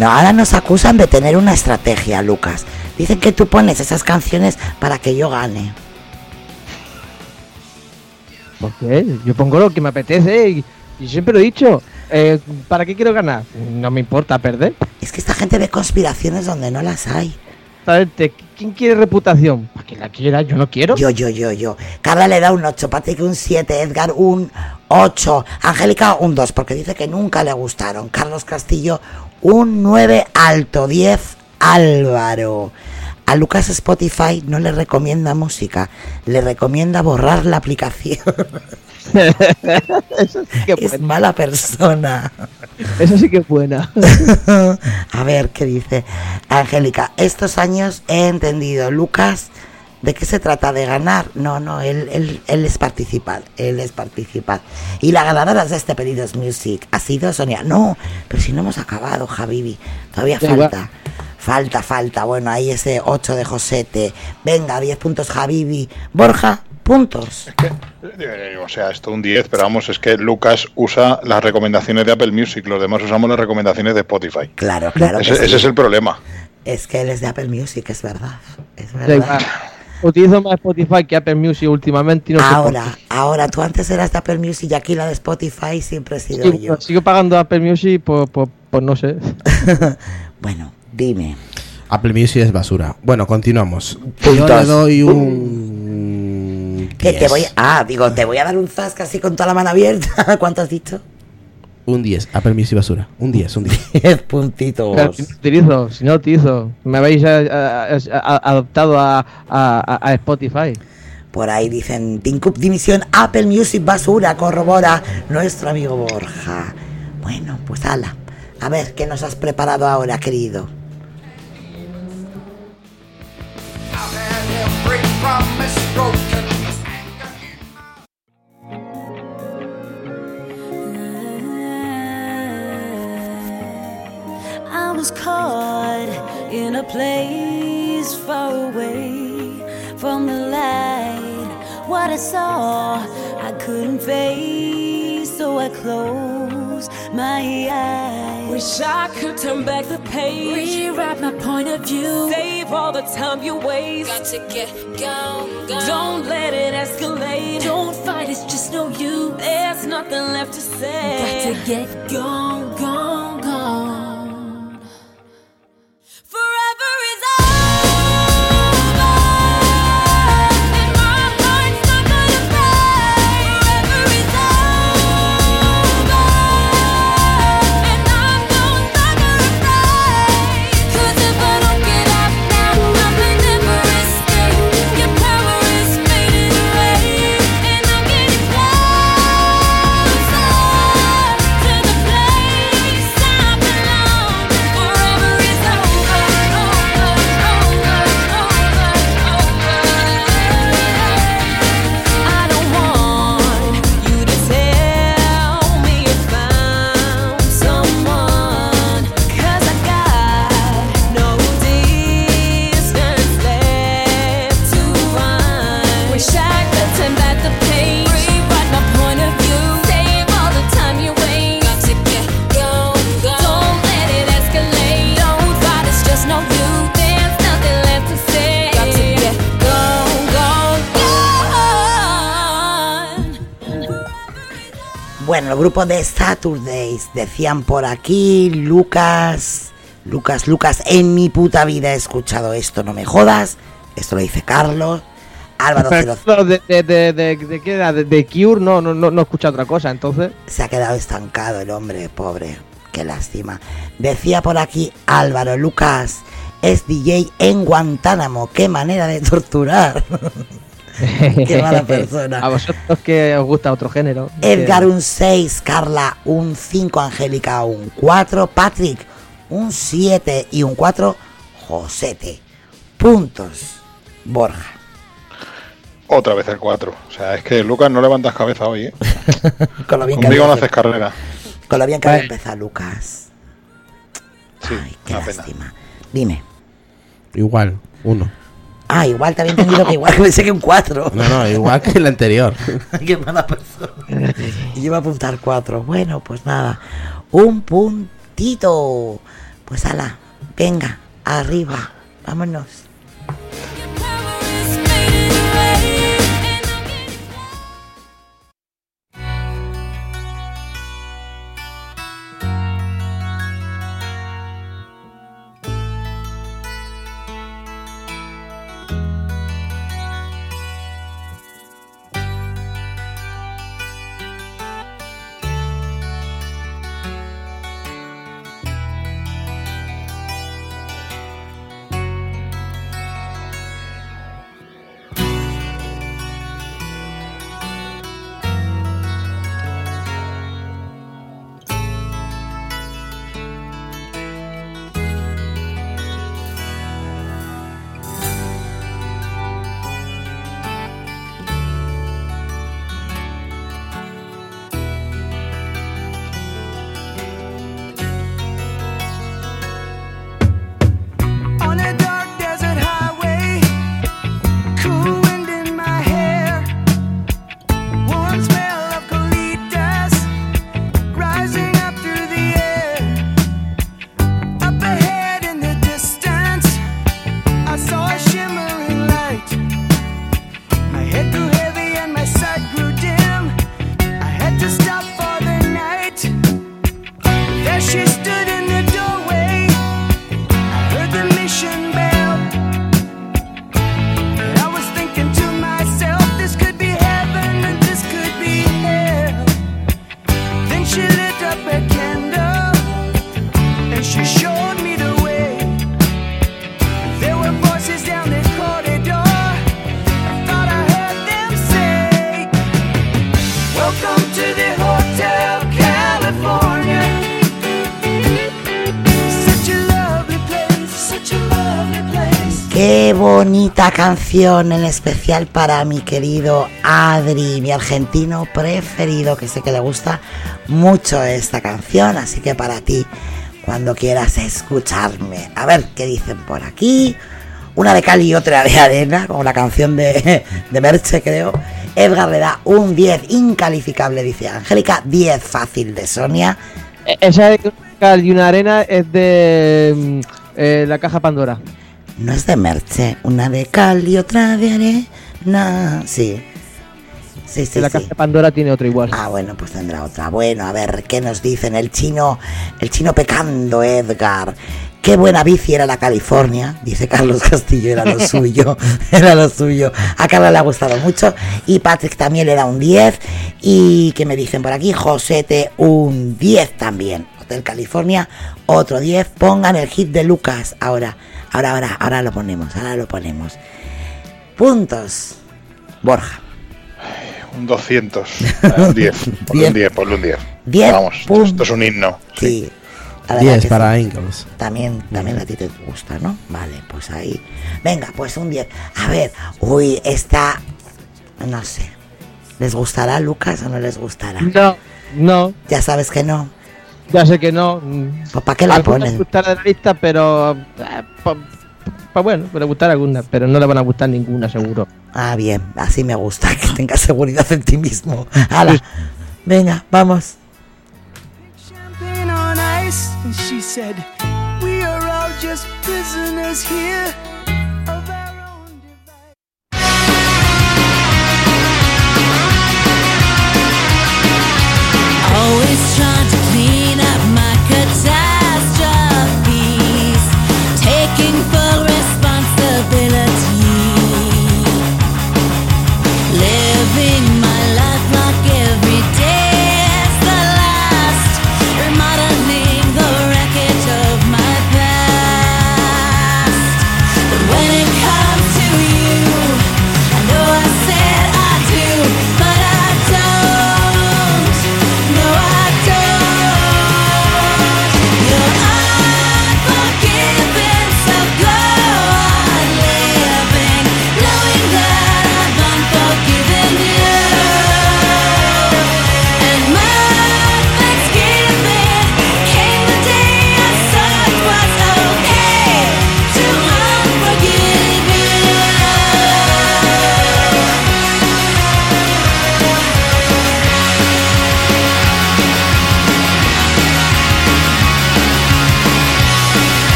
[SPEAKER 1] Bueno, ahora nos acusan de tener una estrategia, Lucas. Dicen que tú pones esas canciones para que yo gane.
[SPEAKER 2] ¿Por qué? Yo pongo lo que me apetece y, y siempre lo he dicho. Eh, ¿Para qué quiero ganar? No me importa perder.
[SPEAKER 1] Es que esta gente ve conspiraciones donde no las hay.
[SPEAKER 2] Te- ¿Quién quiere reputación? Para que la quiera, yo no quiero.
[SPEAKER 1] Yo, yo, yo, yo. Carla le da un 8, Patrick un 7, Edgar un 8, Angélica un 2, porque dice que nunca le gustaron. Carlos Castillo un 9 alto, 10 Álvaro. A Lucas Spotify no le recomienda música, le recomienda borrar la aplicación.
[SPEAKER 2] Eso sí que es buena.
[SPEAKER 1] mala persona.
[SPEAKER 2] Eso sí que es buena.
[SPEAKER 1] A ver, ¿qué dice? Angélica, estos años he entendido, Lucas, ¿de qué se trata? ¿De ganar? No, no, él, él, él es participar, él es participar. Y la ganadora de este Pedidos Music ha sido Sonia. No, pero si no hemos acabado, Javibi, todavía
[SPEAKER 2] Da
[SPEAKER 1] falta.
[SPEAKER 2] igual.
[SPEAKER 1] Falta, falta. Bueno, ahí ese 8 de Josete. Venga, 10 puntos Javibi. Borja, puntos.
[SPEAKER 4] Eh, O sea, esto un 10, pero vamos, es que Lucas usa las recomendaciones de Apple Music, los demás usamos las recomendaciones de Spotify.
[SPEAKER 1] Claro, claro. que
[SPEAKER 4] Ese,
[SPEAKER 1] sí.
[SPEAKER 4] ese es el problema.
[SPEAKER 1] Es que él es de Apple Music, es verdad. Es
[SPEAKER 2] Da
[SPEAKER 1] verdad.
[SPEAKER 2] igual. Utilizo más Spotify que Apple Music últimamente y no sé
[SPEAKER 1] Ahora, ahora, tú antes eras de Apple Music y aquí la de Spotify siempre he sido yo.
[SPEAKER 2] sigo pagando Apple Music por, por, por no sé.
[SPEAKER 1] bueno, dime.
[SPEAKER 3] Apple Music es basura. Bueno, continuamos. Yo
[SPEAKER 1] Puntos.
[SPEAKER 3] le doy un.
[SPEAKER 1] Que te
[SPEAKER 3] 10.
[SPEAKER 1] voy Ah, digo, te voy a dar un zasca así con toda la mano abierta. ¿Cuánto has dicho?
[SPEAKER 3] Un 10. Apple Music basura. Un 10, un 10.
[SPEAKER 1] 10 puntitos.
[SPEAKER 2] Pero si no utilizo, si no utilizo. Me habéis a- adoptado a, a- a- a Spotify.
[SPEAKER 1] Por ahí dicen, Tinkup dimisión, Apple Music basura, corrobora nuestro amigo Borja. Bueno, pues ala. A ver, ¿qué nos has preparado ahora, querido?
[SPEAKER 8] promise broken.
[SPEAKER 9] I was caught in a place far away from the light. What I saw, I couldn't face, so I closed my eyes.
[SPEAKER 6] Wish I could turn back the page, rewrite my point of view, save all the time you waste. Got to get gone, gone. Don't let it escalate. Don't fight, it's just no use. There's nothing left to say. Got to get gone, gone, gone.
[SPEAKER 1] Bueno, el grupo de Saturdays decían por aquí, Lucas, Lucas, Lucas, en mi puta vida he escuchado esto, no me jodas. Esto lo dice Carlos. Álvaro
[SPEAKER 2] Pero,
[SPEAKER 1] 0
[SPEAKER 2] de, de, de, de, de qué era? De, de Cure no, no, no, no escucha otra cosa, entonces.
[SPEAKER 1] se ha quedado estancado el hombre, pobre. Qué lástima. Decía por aquí Álvaro Lucas, es DJ en Guantánamo. Qué manera de torturar. Qué mala persona.
[SPEAKER 2] A vosotros que os gusta otro género.
[SPEAKER 1] Edgar un 6, Carla un 5, Angélica un 4, Patrick un 7 y un 4, Josete. Puntos. Borja.
[SPEAKER 4] Otra vez el 4. O sea, es que Lucas no levantas cabeza hoy, ¿eh?
[SPEAKER 1] Con lo bien que
[SPEAKER 4] Conmigo no
[SPEAKER 1] había,
[SPEAKER 4] haces carrera.
[SPEAKER 1] con lo bien que había empezado Lucas.
[SPEAKER 4] Sí,
[SPEAKER 1] Ay, qué
[SPEAKER 4] una pena.
[SPEAKER 1] lástima. Dime.
[SPEAKER 3] Igual, uno.
[SPEAKER 1] Ah, igual te había entendido que igual pensé que un 4.
[SPEAKER 3] No, no, igual que el anterior.
[SPEAKER 1] Qué mala persona. Y yo iba a apuntar 4. Bueno, pues nada. Un puntito. Pues ala, venga, arriba. Vámonos. Bonita canción, en especial para mi querido Adri, mi argentino preferido, que sé que le gusta mucho esta canción, así que para ti, cuando quieras escucharme. A ver qué dicen por aquí. Una de cal y otra de arena, como la canción de, de Merche, creo. Edgar le da un 10 incalificable, dice Angélica. 10 fácil de Sonia.
[SPEAKER 2] E- Esa de cal y una arena es de mm, eh, la caja Pandora.
[SPEAKER 1] No es de Merche, una de cal y otra de arena. Sí. Sí, sí,
[SPEAKER 2] la
[SPEAKER 1] sí.
[SPEAKER 2] caja Pandora tiene otro igual.
[SPEAKER 1] Ah, bueno, pues tendrá otra. Bueno, a ver, ¿qué nos dicen? El chino, el chino pecando, Edgar. Qué buena bici era la California, dice Carlos Castillo, era lo suyo, era lo suyo. A Carla le ha gustado mucho y Patrick también le da un 10. Y que me dicen por aquí, Josete un 10 también. Hotel California, otro 10. Pongan el hit de Lucas ahora, ahora, ahora, ahora lo ponemos, ahora lo ponemos. Puntos. Borja.
[SPEAKER 4] Un 200. Un 10. Ponle un 10, ponle un 10.
[SPEAKER 1] 10
[SPEAKER 4] Vamos, esto,
[SPEAKER 1] puntos.
[SPEAKER 4] esto es un himno.
[SPEAKER 1] Sí. la verdad
[SPEAKER 3] 10
[SPEAKER 1] que
[SPEAKER 3] para
[SPEAKER 1] sí.
[SPEAKER 3] Ingalls.
[SPEAKER 1] También, también a ti te gusta, ¿no? Vale, pues ahí. Venga, pues un 10. A ver, uy, esta. No sé. ¿Les gustará Lucas o no les gustará?
[SPEAKER 2] No, no,
[SPEAKER 1] Ya sabes que no.
[SPEAKER 2] Ya sé que no.
[SPEAKER 1] Pues ¿para qué la ponen?
[SPEAKER 2] gustará de la lista, pero. eh, pa- pa- bueno, puede gustar algunas, pero no le van a gustar ninguna, seguro.
[SPEAKER 1] Ah, bien, así me gusta, que tengas seguridad en ti mismo. ¡Hala! Venga, vamos.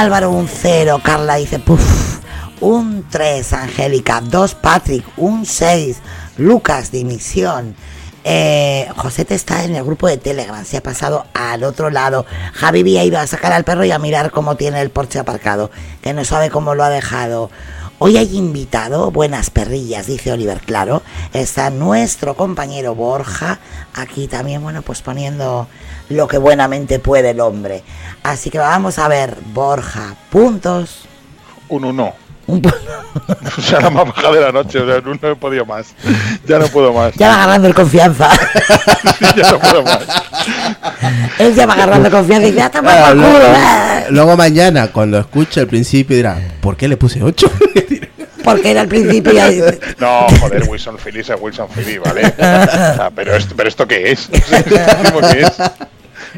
[SPEAKER 1] Álvaro un 0, Carla dice puf, un 3, Angélica, 2, Patrick, un 6, Lucas, dimisión. Eh, Josete está en el grupo de Telegram, se ha pasado al otro lado. Javi ha ido a sacar al perro y a mirar cómo tiene el porche aparcado, que no sabe cómo lo ha dejado. Hoy hay invitado, buenas perrillas, dice Oliver, claro. Está nuestro compañero Borja, aquí también, bueno, pues poniendo lo que buenamente puede el hombre. Así que vamos a ver, Borja, puntos.
[SPEAKER 4] Un 1.
[SPEAKER 1] Un
[SPEAKER 4] sea, la más baja de la noche. O sea, no he podido más. Ya no puedo más.
[SPEAKER 1] ya va agarrando el confianza.
[SPEAKER 4] ya no puedo más.
[SPEAKER 1] Él ya va agarrando confianza y dice, "Ah, culo,
[SPEAKER 3] luego,
[SPEAKER 1] ah".
[SPEAKER 3] luego mañana, cuando escuche el principio, dirá, ¿por qué le puse 8?
[SPEAKER 1] Porque era al principio ya...
[SPEAKER 4] No, joder, Wilson Phillips es Wilson Phillips, ¿vale? Pero, esto, ¿Pero esto qué es? ¿Cómo que es?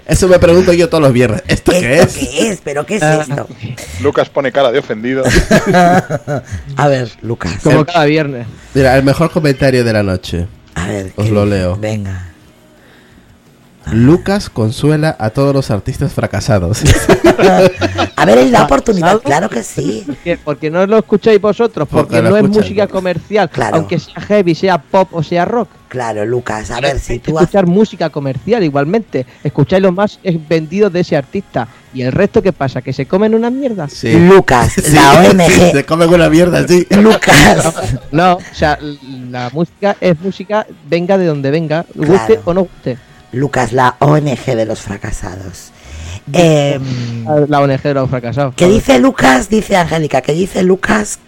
[SPEAKER 3] Eso me pregunto yo todos los viernes. ¿Esto qué
[SPEAKER 1] ¿Esto
[SPEAKER 3] es?
[SPEAKER 1] qué es? ¿Pero qué es esto?
[SPEAKER 4] Lucas pone cara de ofendido.
[SPEAKER 1] A ver, Lucas.
[SPEAKER 2] Como cada viernes.
[SPEAKER 3] Mira, el mejor comentario de la noche.
[SPEAKER 1] A ver.
[SPEAKER 3] Os
[SPEAKER 1] ¿qué
[SPEAKER 3] lo
[SPEAKER 1] dice?
[SPEAKER 3] leo.
[SPEAKER 1] Venga.
[SPEAKER 3] Lucas consuela a todos los artistas fracasados.
[SPEAKER 1] A ver, es la oportunidad, claro que sí.
[SPEAKER 2] Porque, porque no lo escucháis vosotros,
[SPEAKER 3] Porque
[SPEAKER 2] no es música comercial,
[SPEAKER 1] Claro.
[SPEAKER 2] aunque sea heavy, sea pop o sea rock.
[SPEAKER 1] Claro, Lucas, a ver si tú...
[SPEAKER 2] escuchar música comercial igualmente. Escucháis lo más eh, vendido de ese artista. ¿Y el resto qué pasa? ¿Que se comen una mierda?
[SPEAKER 3] Sí.
[SPEAKER 1] Lucas,
[SPEAKER 3] Sí,
[SPEAKER 1] la
[SPEAKER 3] sí,
[SPEAKER 1] ONG...
[SPEAKER 3] se comen una mierda, sí.
[SPEAKER 1] Lucas,
[SPEAKER 2] No, o sea, la música es música, venga de donde venga, guste
[SPEAKER 1] Claro.
[SPEAKER 2] o no guste.
[SPEAKER 1] Lucas, la ONG de los fracasados. Em,
[SPEAKER 2] La ONG de los fracasados.
[SPEAKER 1] ¿Qué dice Lucas? Dice Angélica, que dice Lucas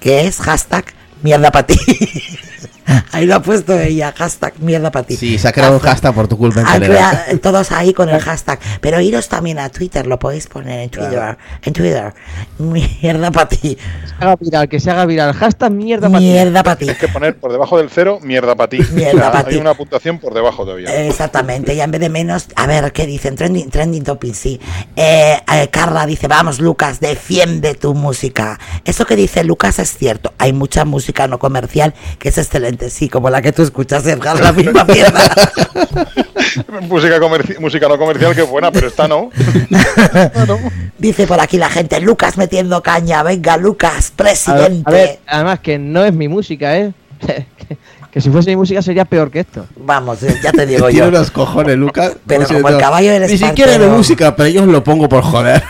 [SPEAKER 1] que es hashtag mierda para ti. Ahí lo ha puesto ella, hashtag mierda para ti.
[SPEAKER 3] Sí, se ha creado un hashtag por tu culpa en
[SPEAKER 1] Han
[SPEAKER 3] general.
[SPEAKER 1] creado todos ahí con el hashtag. Pero iros también a Twitter, lo podéis poner en Twitter. En Twitter. Mierda para ti.
[SPEAKER 2] Que se haga viral, que se haga viral. Hashtag mierda para ti.
[SPEAKER 1] Mierda para ti.
[SPEAKER 4] Hay que poner por debajo del cero, mierda para ti.
[SPEAKER 1] Mierda
[SPEAKER 4] hay una puntuación por debajo todavía.
[SPEAKER 1] Exactamente, ya en vez de menos, a ver qué dicen, trending, trending topic, sí. Eh, eh, Carla dice, vamos Lucas, defiende tu música. Eso que dice Lucas es cierto, hay mucha música no comercial que es excelente, sí, como la que tú escuchas, Edgar, la misma mierda.
[SPEAKER 4] música, comerci- música no comercial que es buena, pero esta no.
[SPEAKER 1] dice por aquí la gente, Lucas metiendo caña, venga Lucas,
[SPEAKER 2] A ver,
[SPEAKER 1] presidente.
[SPEAKER 2] a ver, además que no es mi música, ¿eh? que, si fuese mi música sería peor que esto.
[SPEAKER 1] Vamos, eh, ya te digo
[SPEAKER 3] Tiene
[SPEAKER 1] yo.
[SPEAKER 3] unos cojones, Lucas.
[SPEAKER 1] Pero
[SPEAKER 3] como
[SPEAKER 1] como el caballo del
[SPEAKER 3] Ni siquiera de
[SPEAKER 1] espartero.
[SPEAKER 3] música, pero ellos lo pongo por joder.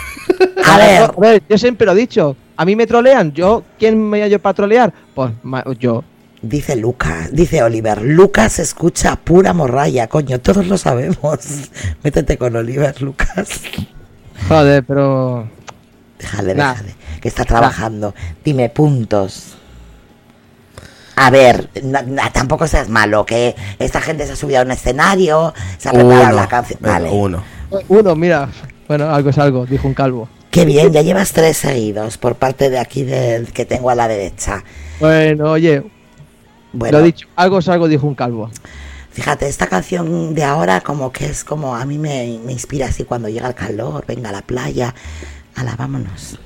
[SPEAKER 1] A ver,
[SPEAKER 2] A ver, yo siempre lo he dicho. A mí me trolean. Yo, ¿quién me voy a yo para trolear? Pues yo.
[SPEAKER 1] Dice Lucas, dice Oliver, Lucas escucha pura morralla, coño, todos lo sabemos. Métete con Oliver, Lucas.
[SPEAKER 2] Joder, pero.
[SPEAKER 1] Déjale,
[SPEAKER 2] Nah.
[SPEAKER 1] déjale, que está trabajando. Dime puntos. A ver, na- na- tampoco seas malo, que esta gente se ha subido a un escenario, se ha preparado
[SPEAKER 3] Uno.
[SPEAKER 1] la canción. Vale,
[SPEAKER 3] uno.
[SPEAKER 2] Uno, mira. Bueno, algo es algo, dijo un calvo.
[SPEAKER 1] qué bien, ya llevas tres seguidos por parte de aquí del que tengo a la derecha.
[SPEAKER 2] Bueno, oye,
[SPEAKER 1] Bueno,
[SPEAKER 2] lo dicho. Algo es algo, dijo un calvo.
[SPEAKER 1] fíjate, esta canción de ahora como que es como a mí me, me inspira así cuando llega el calor, venga a la playa, ala, vámonos.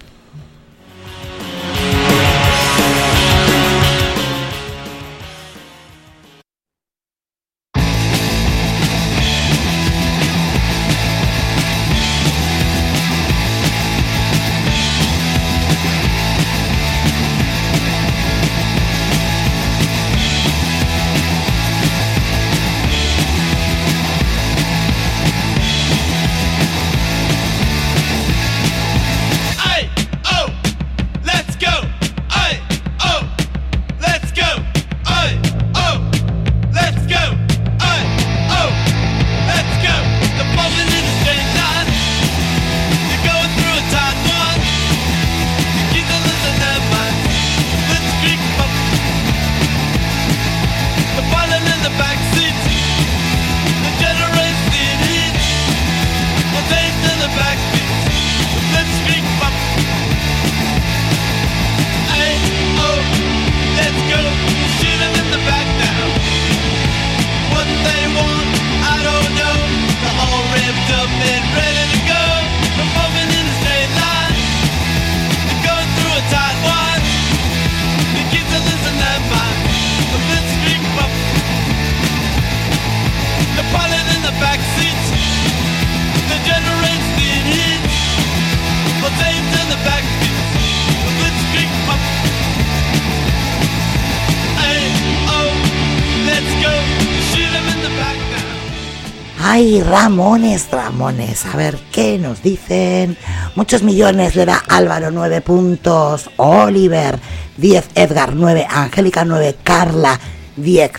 [SPEAKER 1] Ramones, Ramones, a ver qué nos dicen. Muchos millones le da Álvaro, 9 puntos. Oliver, 10. Edgar, 9. Angélica, 9. Carla, 10.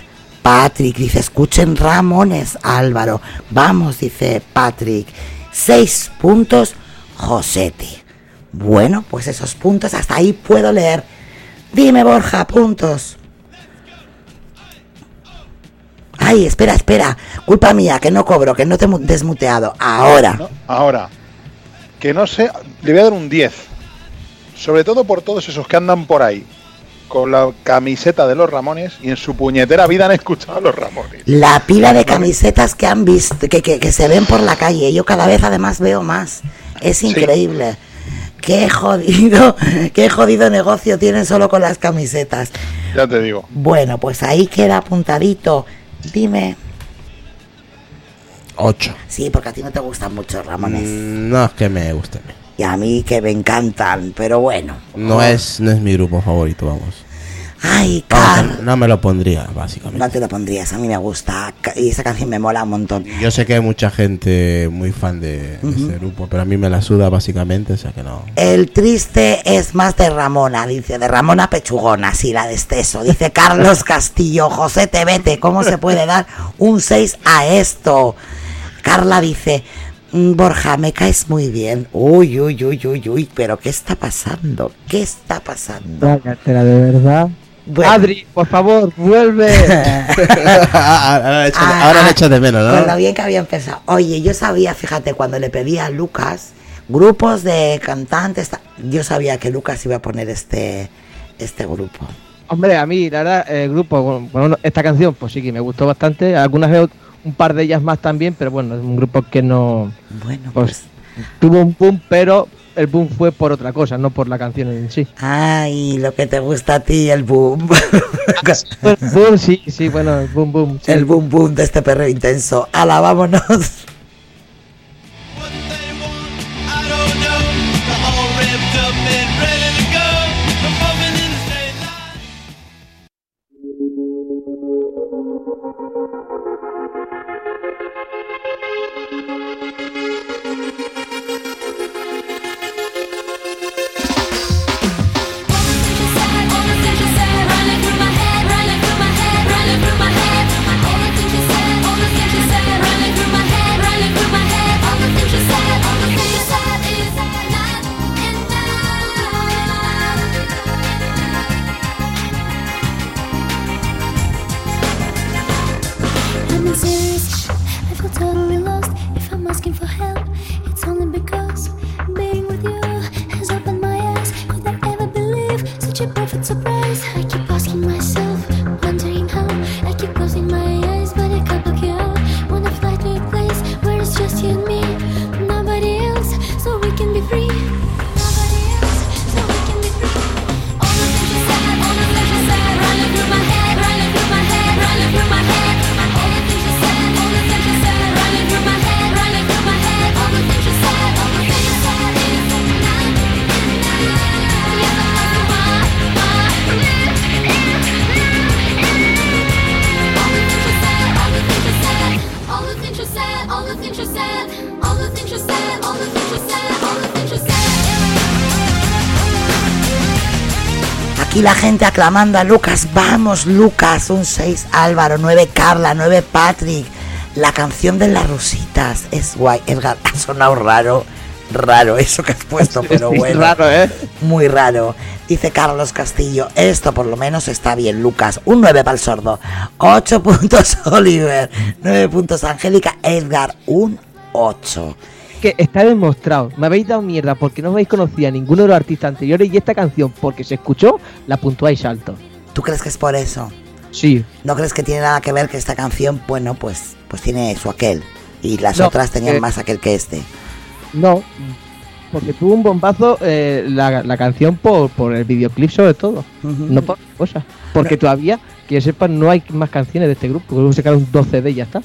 [SPEAKER 1] Patrick dice: Escuchen Ramones, Álvaro. Vamos, dice Patrick. 6 puntos, Josete. Bueno, pues esos puntos hasta ahí puedo leer. Dime, Borja, puntos. Ay, espera, espera. Culpa mía, que no cobro, que no te he mu- desmuteado. Ahora.
[SPEAKER 4] ¿no? Ahora, que no sé, le voy a dar un 10. Sobre todo por todos esos que andan por ahí con la camiseta de los Ramones y en su puñetera vida han escuchado a los Ramones.
[SPEAKER 1] La pila de camisetas que han visto, que, que, que se ven por la calle. Yo cada vez además veo más. Es increíble. Qué jodido, qué jodido negocio tienen solo con las camisetas.
[SPEAKER 4] Ya te digo.
[SPEAKER 1] Bueno, pues ahí queda apuntadito. Dime.
[SPEAKER 3] 8.
[SPEAKER 1] Sí, porque a ti no te gustan mucho, Ramones.
[SPEAKER 3] No es que me guste.
[SPEAKER 1] Y a mí que me encantan, pero bueno.
[SPEAKER 3] No es, no es mi grupo favorito, vamos.
[SPEAKER 1] Ay,
[SPEAKER 3] Vamos,
[SPEAKER 1] Car.
[SPEAKER 3] no me lo pondría, básicamente.
[SPEAKER 1] No te lo pondrías, a mí me gusta. Y esa canción me mola un montón.
[SPEAKER 3] Yo sé que hay mucha gente muy fan de, de este grupo, pero a mí me la suda básicamente, o sea que no.
[SPEAKER 1] El triste es más de Ramona, dice, de Ramona Pechugona, sí, la de Esteso. Dice Carlos Castillo, José Tebete, ¿cómo se puede dar un 6 a esto? Carla dice, "Mm, Borja, me caes muy bien. Uy, uy, uy, uy, uy, pero ¿qué está pasando? ¿Qué está pasando?
[SPEAKER 2] Vaya, tela, de verdad.
[SPEAKER 1] Bueno.
[SPEAKER 2] Adri, por favor, vuelve.
[SPEAKER 3] ahora le echo de-
[SPEAKER 1] Ah,
[SPEAKER 3] echo de menos,
[SPEAKER 1] Con lo
[SPEAKER 3] ¿no?
[SPEAKER 1] bien que había empezado. Oye, yo sabía, fíjate, cuando le pedí a Lucas grupos de cantantes, ta- yo sabía que Lucas iba a poner este este grupo.
[SPEAKER 2] Hombre, a mí, la verdad, el grupo, bueno, esta canción, pues sí que me gustó bastante. Algunas veo un par de ellas más también, pero bueno, es un grupo que no.
[SPEAKER 1] Bueno,
[SPEAKER 2] Pues tuvo un boom, pero el boom fue por otra cosa, no por la canción en sí.
[SPEAKER 1] Ay, lo que te gusta a ti, el boom.
[SPEAKER 2] El boom, sí, sí, bueno, el boom, boom. sí.
[SPEAKER 1] el boom boom de este perro intenso. Ala, vámonos. Aquí la gente aclamando a Lucas. Vamos, Lucas. Un 6 Álvaro, 9 Carla, 9 Patrick. La canción de las rusitas. Es guay. Edgar, ha sonado raro. Raro eso que has puesto, pero bueno.
[SPEAKER 2] raro, ¿eh?
[SPEAKER 1] Muy raro. Dice Carlos Castillo. Esto por lo menos está bien, Lucas. Un 9 para el sordo. 8 puntos Oliver. 9 puntos Angélica. Edgar, un 8.
[SPEAKER 2] Que está demostrado. Me habéis dado mierda porque no habéis conocido a ninguno de los artistas anteriores y esta canción, porque se escuchó, la puntuáis alto.
[SPEAKER 1] ¿Tú crees que es por eso?
[SPEAKER 2] Sí.
[SPEAKER 1] ¿No crees que tiene nada que ver que esta canción, bueno, pues, pues tiene su aquel? Y las
[SPEAKER 2] No,
[SPEAKER 1] otras tenían
[SPEAKER 2] eh,
[SPEAKER 1] más aquel que este.
[SPEAKER 2] No, porque tuvo un bombazo eh, la, la canción por, por el videoclip sobre todo, no por otra cosa. Porque todavía, que sepan, no hay más canciones de este grupo, que sacaron 12 de ellas, ¿está?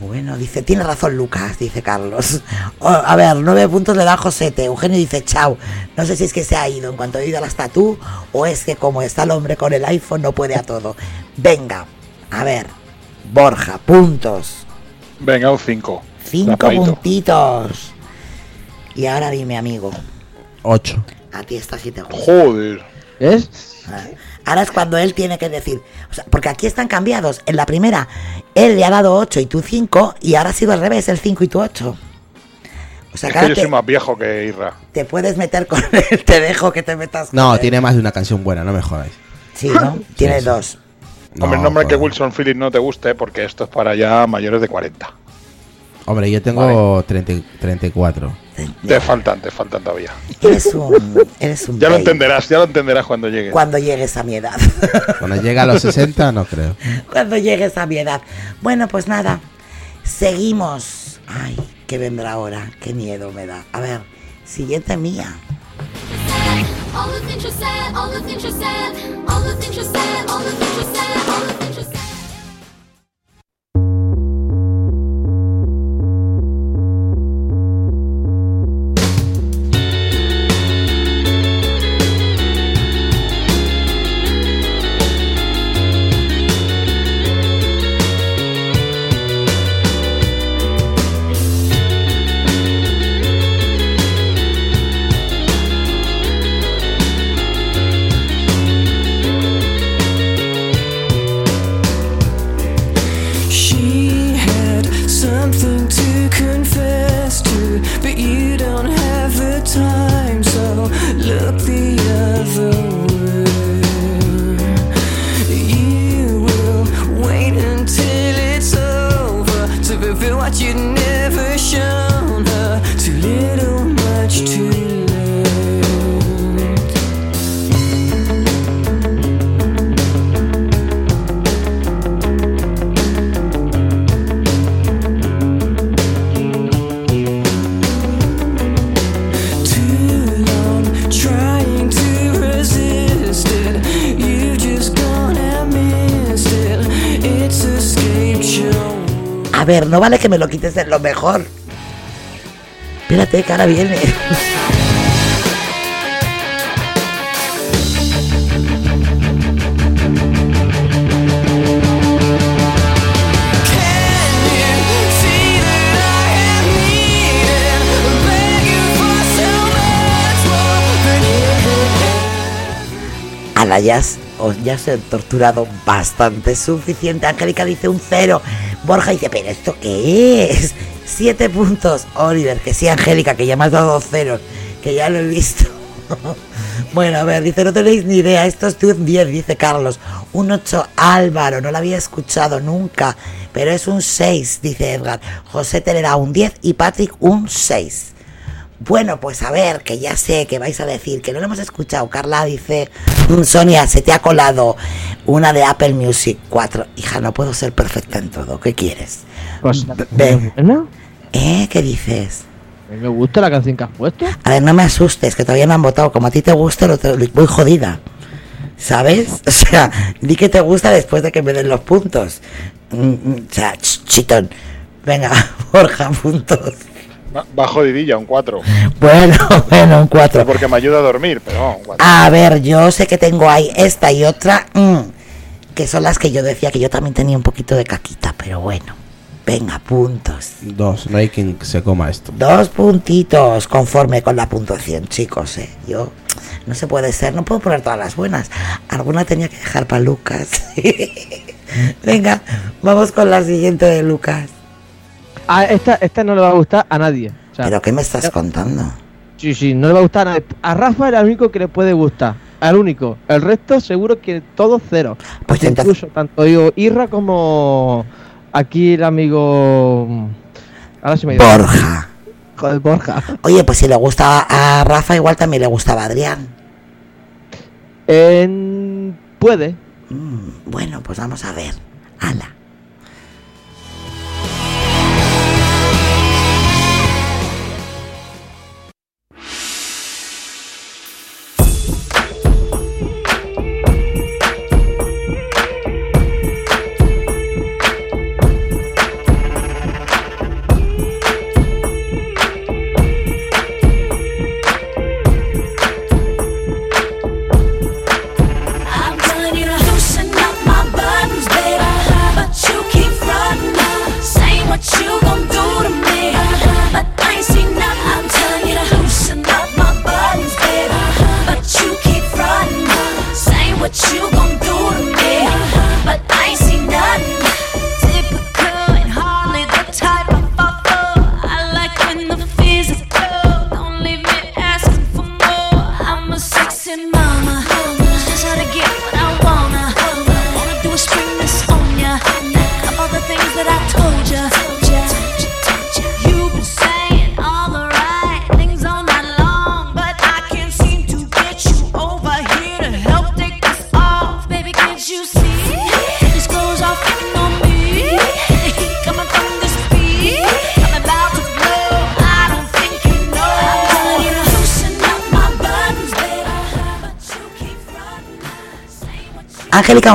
[SPEAKER 1] Bueno, dice, tiene razón Lucas, dice Carlos. Oh, a ver, nueve puntos le da Josete. Eugenio dice, chao. No sé si es que se ha ido en cuanto he ido hasta tú o es que como está el hombre con el iPhone no puede a todo. Venga, a ver. Borja, puntos.
[SPEAKER 4] Venga, un 5.
[SPEAKER 1] Cinco puntitos. Y ahora dime, amigo.
[SPEAKER 3] 8.
[SPEAKER 1] A ti esta sí te gusta.
[SPEAKER 4] Joder.
[SPEAKER 2] ¿Es?
[SPEAKER 1] Ah, Ahora es cuando él tiene que decir, o sea, porque aquí están cambiados. En la primera, él le ha dado 8 y tú 5, y ahora ha sido al revés, el 5 y tú 8. O sea,
[SPEAKER 4] Es
[SPEAKER 1] que
[SPEAKER 4] yo
[SPEAKER 1] te,
[SPEAKER 4] soy más viejo que Irra.
[SPEAKER 1] te puedes meter con él, te dejo que te metas con
[SPEAKER 3] No,
[SPEAKER 1] él.
[SPEAKER 3] tiene más de una canción buena, no me jodáis.
[SPEAKER 1] Sí, ¿no? Tiene
[SPEAKER 3] sí.
[SPEAKER 1] dos.
[SPEAKER 4] Hombre,
[SPEAKER 3] No,
[SPEAKER 4] nombre que. Wilson Phillips no te guste porque esto es para ya mayores de 40.
[SPEAKER 3] Hombre, yo tengo 30 34.
[SPEAKER 4] Te faltan, te faltan todavía.
[SPEAKER 1] Eres un, eres un
[SPEAKER 4] Ya lo entenderás, ya lo entenderás cuando llegue.
[SPEAKER 1] Cuando llegues a mi edad.
[SPEAKER 3] Cuando llega a los 60, no creo.
[SPEAKER 1] Cuando llegues a mi edad. Bueno, pues nada. Seguimos. Ay, ¿qué vendrá ahora? Qué miedo me da. A ver, siguiente mía.
[SPEAKER 6] All the things you said, all the things you said, all the things you said, all the things you said, all the things you said.
[SPEAKER 1] No vale que me lo quites de lo mejor. Espérate, que ahora viene. Ala, ya, has- os- ya os he torturado bastante. Suficiente. Angélica dice un cero. Borja dice, ¿pero esto qué es? Siete puntos. Oliver, que sí, Angélica, que ya me has dado dos ceros. Que ya lo he visto. bueno, a ver, dice, no tenéis ni idea. Esto es un 10, dice Carlos. Un 8, Álvaro. No lo había escuchado nunca. Pero es un 6, dice Edgar. José te le da un 10 y Patrick un 6. Bueno, pues a ver, que ya sé que vais a decir que no lo hemos escuchado. Carla dice, "Mm, Sonia, se te ha colado una de Apple Music 4. Hija, no puedo ser perfecta en todo. ¿Qué quieres?
[SPEAKER 2] Pues,
[SPEAKER 1] Ven.
[SPEAKER 2] bueno,
[SPEAKER 1] ¿Eh? ¿Qué dices?
[SPEAKER 2] a mí me gusta la canción que has puesto.
[SPEAKER 1] A ver, no me asustes, que todavía no han votado. Como a ti te gusta, lo te- voy jodida. ¿Sabes? O sea, di que te gusta después de que me den los puntos. Mm, mm, O sea, ch- chitón. Venga, Borja, puntos.
[SPEAKER 4] Ba- Bajo Didilla, un 4.
[SPEAKER 1] Bueno, bueno, un 4.
[SPEAKER 4] Porque me ayuda a dormir, pero no, un 4.
[SPEAKER 1] A ver, yo sé que tengo ahí esta y otra, mm, que son las que yo decía que yo también tenía un poquito de caquita, pero bueno. Venga, puntos.
[SPEAKER 3] Dos, no hay quien se coma esto.
[SPEAKER 1] Dos puntitos conforme con la puntuación, chicos, eh. Yo no se puede ser, no puedo poner todas las buenas. Alguna tenía que dejar para Lucas. Venga, vamos con la siguiente de Lucas.
[SPEAKER 2] Ah, esta, esta no le va a gustar a nadie. O sea,
[SPEAKER 1] ¿Pero qué me estás contando?
[SPEAKER 2] Sí, sí, no le va a gustar a nadie. A Rafa era el único que le puede gustar. Al único. El resto seguro que todos cero.
[SPEAKER 1] Pues
[SPEAKER 2] Porque
[SPEAKER 1] entonces-
[SPEAKER 2] incluso tanto yo, Irra como aquí el amigo. Ahora se me.
[SPEAKER 1] Borja.
[SPEAKER 2] Joder, Borja.
[SPEAKER 1] Oye, pues si le gusta a Rafa, igual también le gustaba a Adrián.
[SPEAKER 2] En- Puede.
[SPEAKER 1] Mm, bueno, pues vamos a ver. Ala.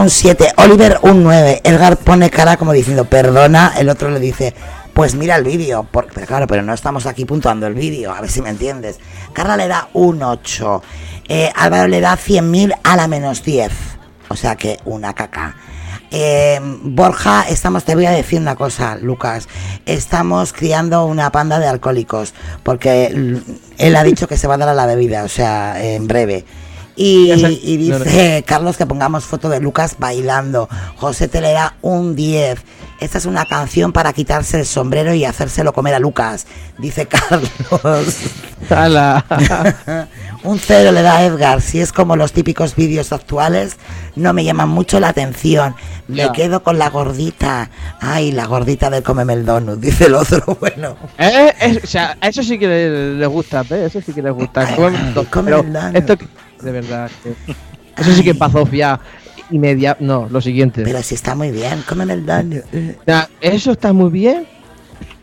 [SPEAKER 1] Un 7, Oliver un 9. Edgar pone cara como diciendo perdona. El otro le dice, pues mira el vídeo. Por- Pero claro, pero no estamos aquí puntuando el vídeo, a ver si me entiendes. Carla le da un 8. Eh, Álvaro le da 100.000 a la menos 10. O sea que una caca. Eh, Borja, estamos, te voy a decir una cosa, Lucas. Estamos criando una panda de alcohólicos. Porque él ha dicho que se va a dar a la bebida, o sea, en breve. Y,
[SPEAKER 2] No, no.
[SPEAKER 1] dice Carlos que pongamos foto de Lucas bailando. José te le da un 10. Esta es una canción para quitarse el sombrero y hacérselo comer a Lucas, dice Carlos.
[SPEAKER 2] Ala.
[SPEAKER 1] Un cero le da a Edgar. Si es como los típicos vídeos actuales, no me llaman mucho la atención. Me quedo con la gordita. Ay, la gordita del Cómeme el Donut, dice el otro. Bueno,
[SPEAKER 2] Eh, es- o sea, eso sí que le- les gusta, ¿ves? Eso sí que les gusta. Pero
[SPEAKER 1] el donut.
[SPEAKER 2] esto de verdad. eso sí que es bazofia y media. No, lo siguiente.
[SPEAKER 1] pero si está muy bien, Cómeme el Donut.
[SPEAKER 2] O sea, eso está muy bien.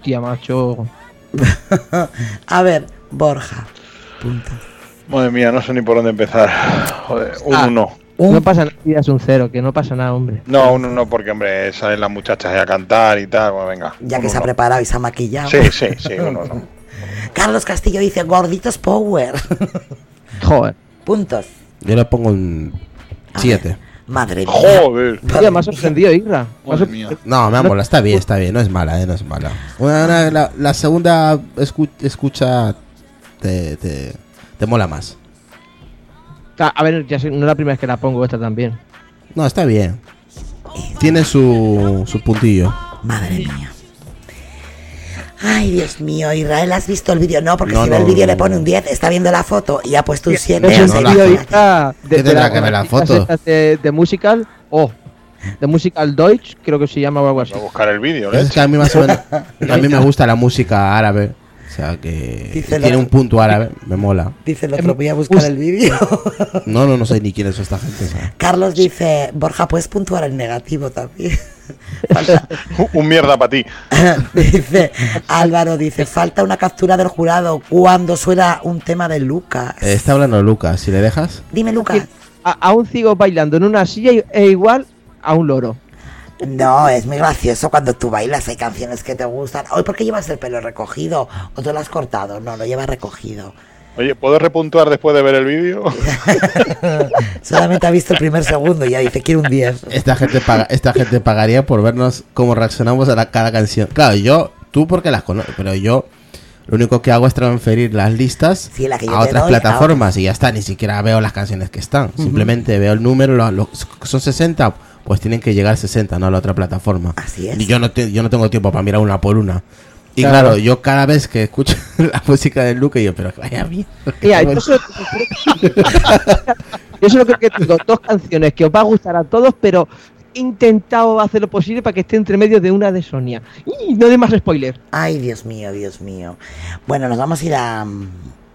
[SPEAKER 2] Tía, macho.
[SPEAKER 1] A ver, Borja. Punto.
[SPEAKER 4] Madre mía, no sé ni por dónde empezar. Joder, un
[SPEAKER 2] Ah.
[SPEAKER 4] uno.
[SPEAKER 1] Un-
[SPEAKER 2] No pasa nada, es un cero, que no pasa nada, hombre.
[SPEAKER 4] No, un uno porque, hombre, salen las muchachas a cantar y tal. Bueno, venga.
[SPEAKER 1] ya que se ha preparado y se ha maquillado.
[SPEAKER 4] Sí, sí, sí, un uno.
[SPEAKER 1] Carlos Castillo dice, gorditos power.
[SPEAKER 2] Joder.
[SPEAKER 1] Puntos.
[SPEAKER 3] Yo le pongo un 7.
[SPEAKER 1] Madre mía.
[SPEAKER 4] Joder.
[SPEAKER 2] Me ha sorprendido.
[SPEAKER 3] No, me mola, está bien, está bien, no es mala, eh, no es mala. Una- una- la, la segunda escu- escucha te, te, te mola más.
[SPEAKER 2] Ah, A ver, ya sé, no es la primera vez que la pongo esta también.
[SPEAKER 3] No, está bien. Tiene su, su puntillo.
[SPEAKER 1] Madre mía. Ay, Dios mío, Israel, ¿has visto el vídeo? No, porque
[SPEAKER 3] No,
[SPEAKER 1] si ve el
[SPEAKER 3] no,
[SPEAKER 1] vídeo
[SPEAKER 3] no,
[SPEAKER 1] le pone
[SPEAKER 3] no.
[SPEAKER 1] un 10, está viendo la foto y ha puesto un 7.
[SPEAKER 2] Eso
[SPEAKER 3] no,
[SPEAKER 2] es
[SPEAKER 3] la-
[SPEAKER 2] tío, Isra, de,
[SPEAKER 3] ¿Qué
[SPEAKER 2] de
[SPEAKER 3] tendrá que ver la foto?
[SPEAKER 2] De, de musical, oh, de musical Deutsch, creo que se llama o algo así.
[SPEAKER 4] Voy a buscar el vídeo,
[SPEAKER 3] Es
[SPEAKER 4] ¿eh?
[SPEAKER 3] que a mí más o menos, a mí me gusta la música árabe. O sea que
[SPEAKER 1] Dice
[SPEAKER 3] tiene
[SPEAKER 1] la-
[SPEAKER 3] un punto árabe, me mola.
[SPEAKER 1] Dice el otro, voy a buscar el vídeo.
[SPEAKER 3] No, no, no sé ni quién es esta gente. ¿sabes?
[SPEAKER 1] Carlos dice, Borja, puedes puntuar el negativo también. Falta-
[SPEAKER 4] Un mierda para ti.
[SPEAKER 1] dice Álvaro, dice, falta una captura del jurado cuando suena un tema de Lucas.
[SPEAKER 3] Eh, está hablando Lucas, si le dejas.
[SPEAKER 1] Dime, Lucas.
[SPEAKER 2] A, a un ciego bailando en una silla es igual a un loro.
[SPEAKER 1] No, es muy gracioso cuando tú bailas, hay canciones que te gustan. Hoy, ¿por qué llevas el pelo recogido? ¿O te lo has cortado? No, lo llevas recogido.
[SPEAKER 4] Oye, ¿puedo repuntuar después de ver el vídeo?
[SPEAKER 1] Solamente ha visto el primer segundo y ya dice, quiero un 10.
[SPEAKER 3] Esta gente paga, esta gente pagaría por vernos cómo reaccionamos a la, cada canción. Claro, yo, tú porque las conoces, pero yo lo único que hago es transferir las listas
[SPEAKER 1] Sí, la
[SPEAKER 3] a otras
[SPEAKER 1] doy,
[SPEAKER 3] plataformas y ya está, ni siquiera veo las canciones que están. Simplemente veo el número, lo- lo- son 60, pues tienen que llegar 60, no a la otra plataforma.
[SPEAKER 1] Así es.
[SPEAKER 3] Y yo no, te- yo no tengo tiempo para mirar una por una. Y
[SPEAKER 2] Claro.
[SPEAKER 3] claro, yo cada vez que escucho la música de Luke, yo, pero vaya mierda.
[SPEAKER 2] Mira, yo solo, yo solo creo que tengo dos canciones que os va a gustar a todos, pero he intentado hacer lo posible para que esté entre medio de una de Sonia. Y no de más spoiler.
[SPEAKER 1] Ay, Dios mío, Dios mío. Bueno, nos vamos a ir a...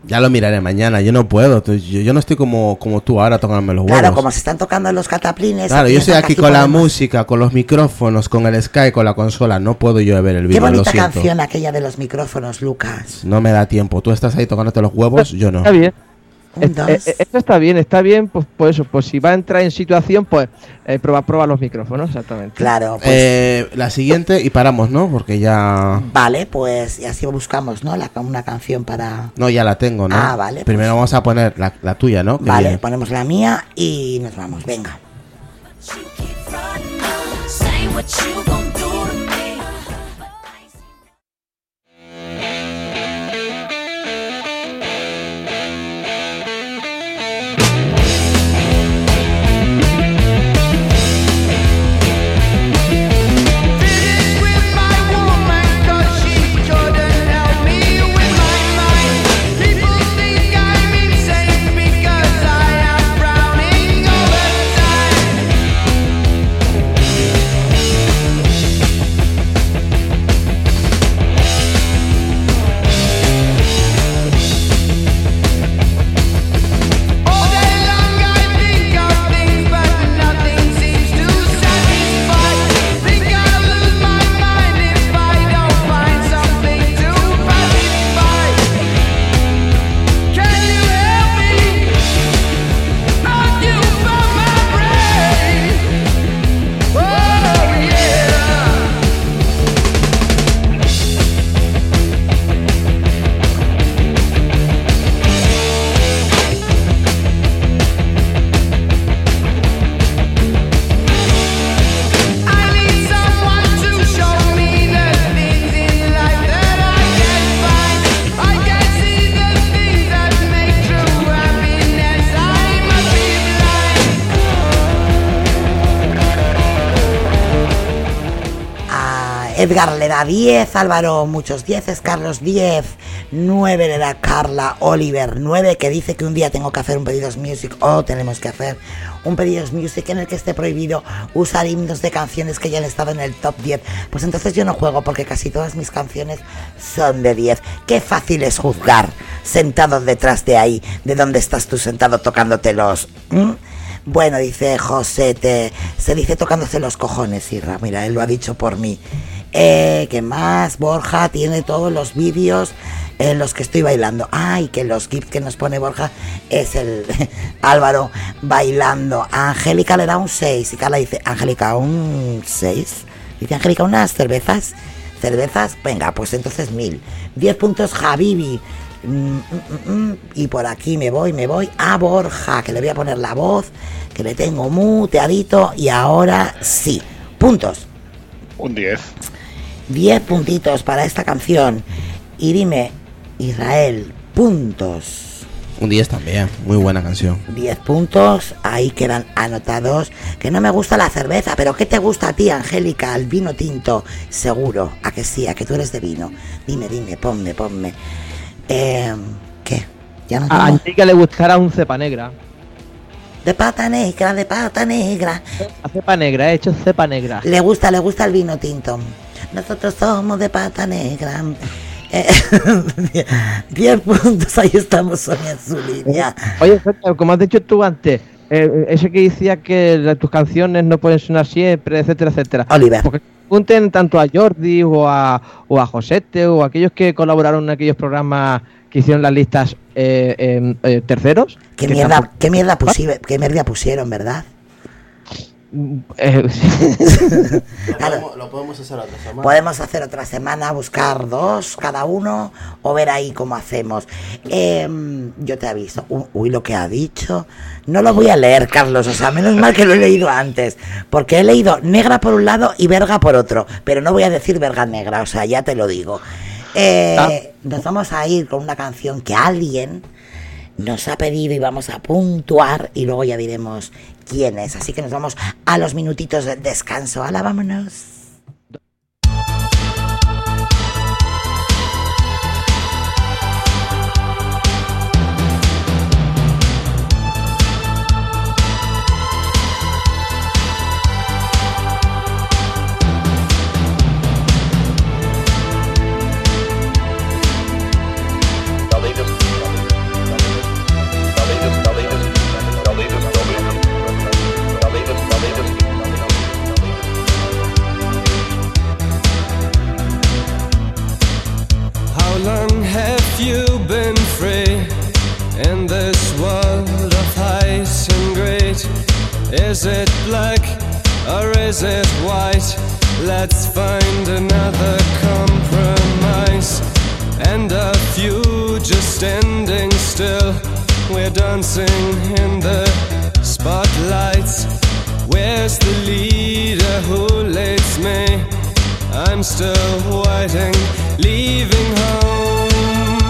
[SPEAKER 3] Ya lo miraré mañana, yo no puedo. Yo, yo no estoy como, como tú ahora tocándome los huevos.
[SPEAKER 1] Claro, como se están tocando los cataplines.
[SPEAKER 3] Claro, yo estoy
[SPEAKER 1] que
[SPEAKER 3] aquí con la
[SPEAKER 1] podemos-
[SPEAKER 3] música, con los micrófonos, con el Sky, con la consola. No puedo yo ver el
[SPEAKER 1] Qué
[SPEAKER 3] vídeo, lo
[SPEAKER 1] bonita
[SPEAKER 3] siento.
[SPEAKER 1] canción aquella de los micrófonos, Lucas.
[SPEAKER 3] No me da tiempo. Tú estás ahí tocándote los huevos, yo no.
[SPEAKER 2] Está bien.
[SPEAKER 1] Un
[SPEAKER 2] Eh,
[SPEAKER 1] dos.
[SPEAKER 2] eh, eh, Esto está bien, está bien, pues, pues eso, pues si va a entrar en situación, pues eh, prueba, prueba los micrófonos, exactamente.
[SPEAKER 1] Claro, pues...
[SPEAKER 3] Eh, la siguiente y paramos, ¿no? Porque ya...
[SPEAKER 1] Vale, pues y así buscamos, ¿no? La, una canción para...
[SPEAKER 3] No, ya la tengo, ¿no?
[SPEAKER 1] Ah, vale,
[SPEAKER 3] Primero vamos a poner la, la tuya, ¿no? Que
[SPEAKER 1] Vale,
[SPEAKER 3] viene.
[SPEAKER 1] ponemos la mía y nos vamos. Venga. Edgar le da 10, Álvaro muchos 10, Carlos 10, 9 le da Carla, Oliver 9, que dice que un día tengo que hacer un pedidos music o tenemos que hacer un pedidos music en el que esté prohibido usar himnos de canciones que ya han estado en el top 10. Pues entonces yo no juego porque casi todas mis canciones son de 10. Qué fácil es juzgar sentado detrás de ahí, de donde estás tú sentado tocándote los... Bueno, dice José, te, se dice tocándose los cojones, Irra. Mira, él lo ha dicho por mí. Eh, ¿Qué más? Borja tiene todos los vídeos en los que estoy bailando. Ay, que los gifs que nos pone Borja es el Álvaro bailando. A Angélica le da un 6 y Carla dice, Angélica, un 6. Dice Angélica, unas cervezas. ¿Cervezas? Venga, pues entonces mil. 10 puntos Javibi. Mm, mm, mm. Y por aquí me voy, me voy a Borja, que le voy a poner la voz, que le tengo muteadito y ahora sí. Puntos.
[SPEAKER 4] Un 10.
[SPEAKER 1] 10 puntitos para esta canción. Y dime, Israel, puntos.
[SPEAKER 3] Un 10 también, muy buena canción.
[SPEAKER 1] 10 puntos, ahí quedan anotados. Que no me gusta la cerveza, pero ¿qué te gusta a ti, Angélica? El vino tinto, seguro. A que sí, a que tú eres de vino. Dime, dime, ponme, ponme. Eh, ¿Qué? Ya no
[SPEAKER 2] A Angélica le gustará un cepa negra.
[SPEAKER 1] De pata negra, de pata negra.
[SPEAKER 2] A cepa negra, he hecho cepa negra.
[SPEAKER 1] Le gusta, le gusta el vino tinto. Nosotros somos de pata negra. Eh, 10 puntos, ahí estamos Sonia en su línea.
[SPEAKER 2] Oye, Sonia, como has dicho tú antes, eh, ese que decía que tus canciones no pueden sonar siempre, etcétera, etcétera.
[SPEAKER 1] Oliver.
[SPEAKER 2] Porque pregunten tanto a Jordi o a, o a Josete o a aquellos que colaboraron en aquellos programas que hicieron las listas eh, eh, eh, terceros.
[SPEAKER 1] ¿Qué
[SPEAKER 2] que
[SPEAKER 1] mierda, qué mierda pusieron, verdad?
[SPEAKER 2] Eh,
[SPEAKER 1] Claro.
[SPEAKER 3] Lo podemos hacer otra semana.
[SPEAKER 1] Podemos hacer otra semana, buscar dos cada uno o ver ahí cómo hacemos. Em, yo te aviso. Uy, lo que ha dicho. No lo voy a leer, Carlos. O sea, menos mal que lo he leído antes. Porque he leído negra por un lado y verga por otro. Pero no voy a decir verga negra. O sea, ya te lo digo. Eh,
[SPEAKER 2] Ah.
[SPEAKER 1] Nos vamos a ir con una canción que alguien nos ha pedido y vamos a puntuar y luego ya diremos quién es. Así que nos vamos a los minutitos de descanso. ¡Hala, vámonos!
[SPEAKER 10] Is it white? Let's find another compromise. And a few just standing still. We're dancing in the spotlights. Where's the leader who leads me? I'm still waiting, leaving home.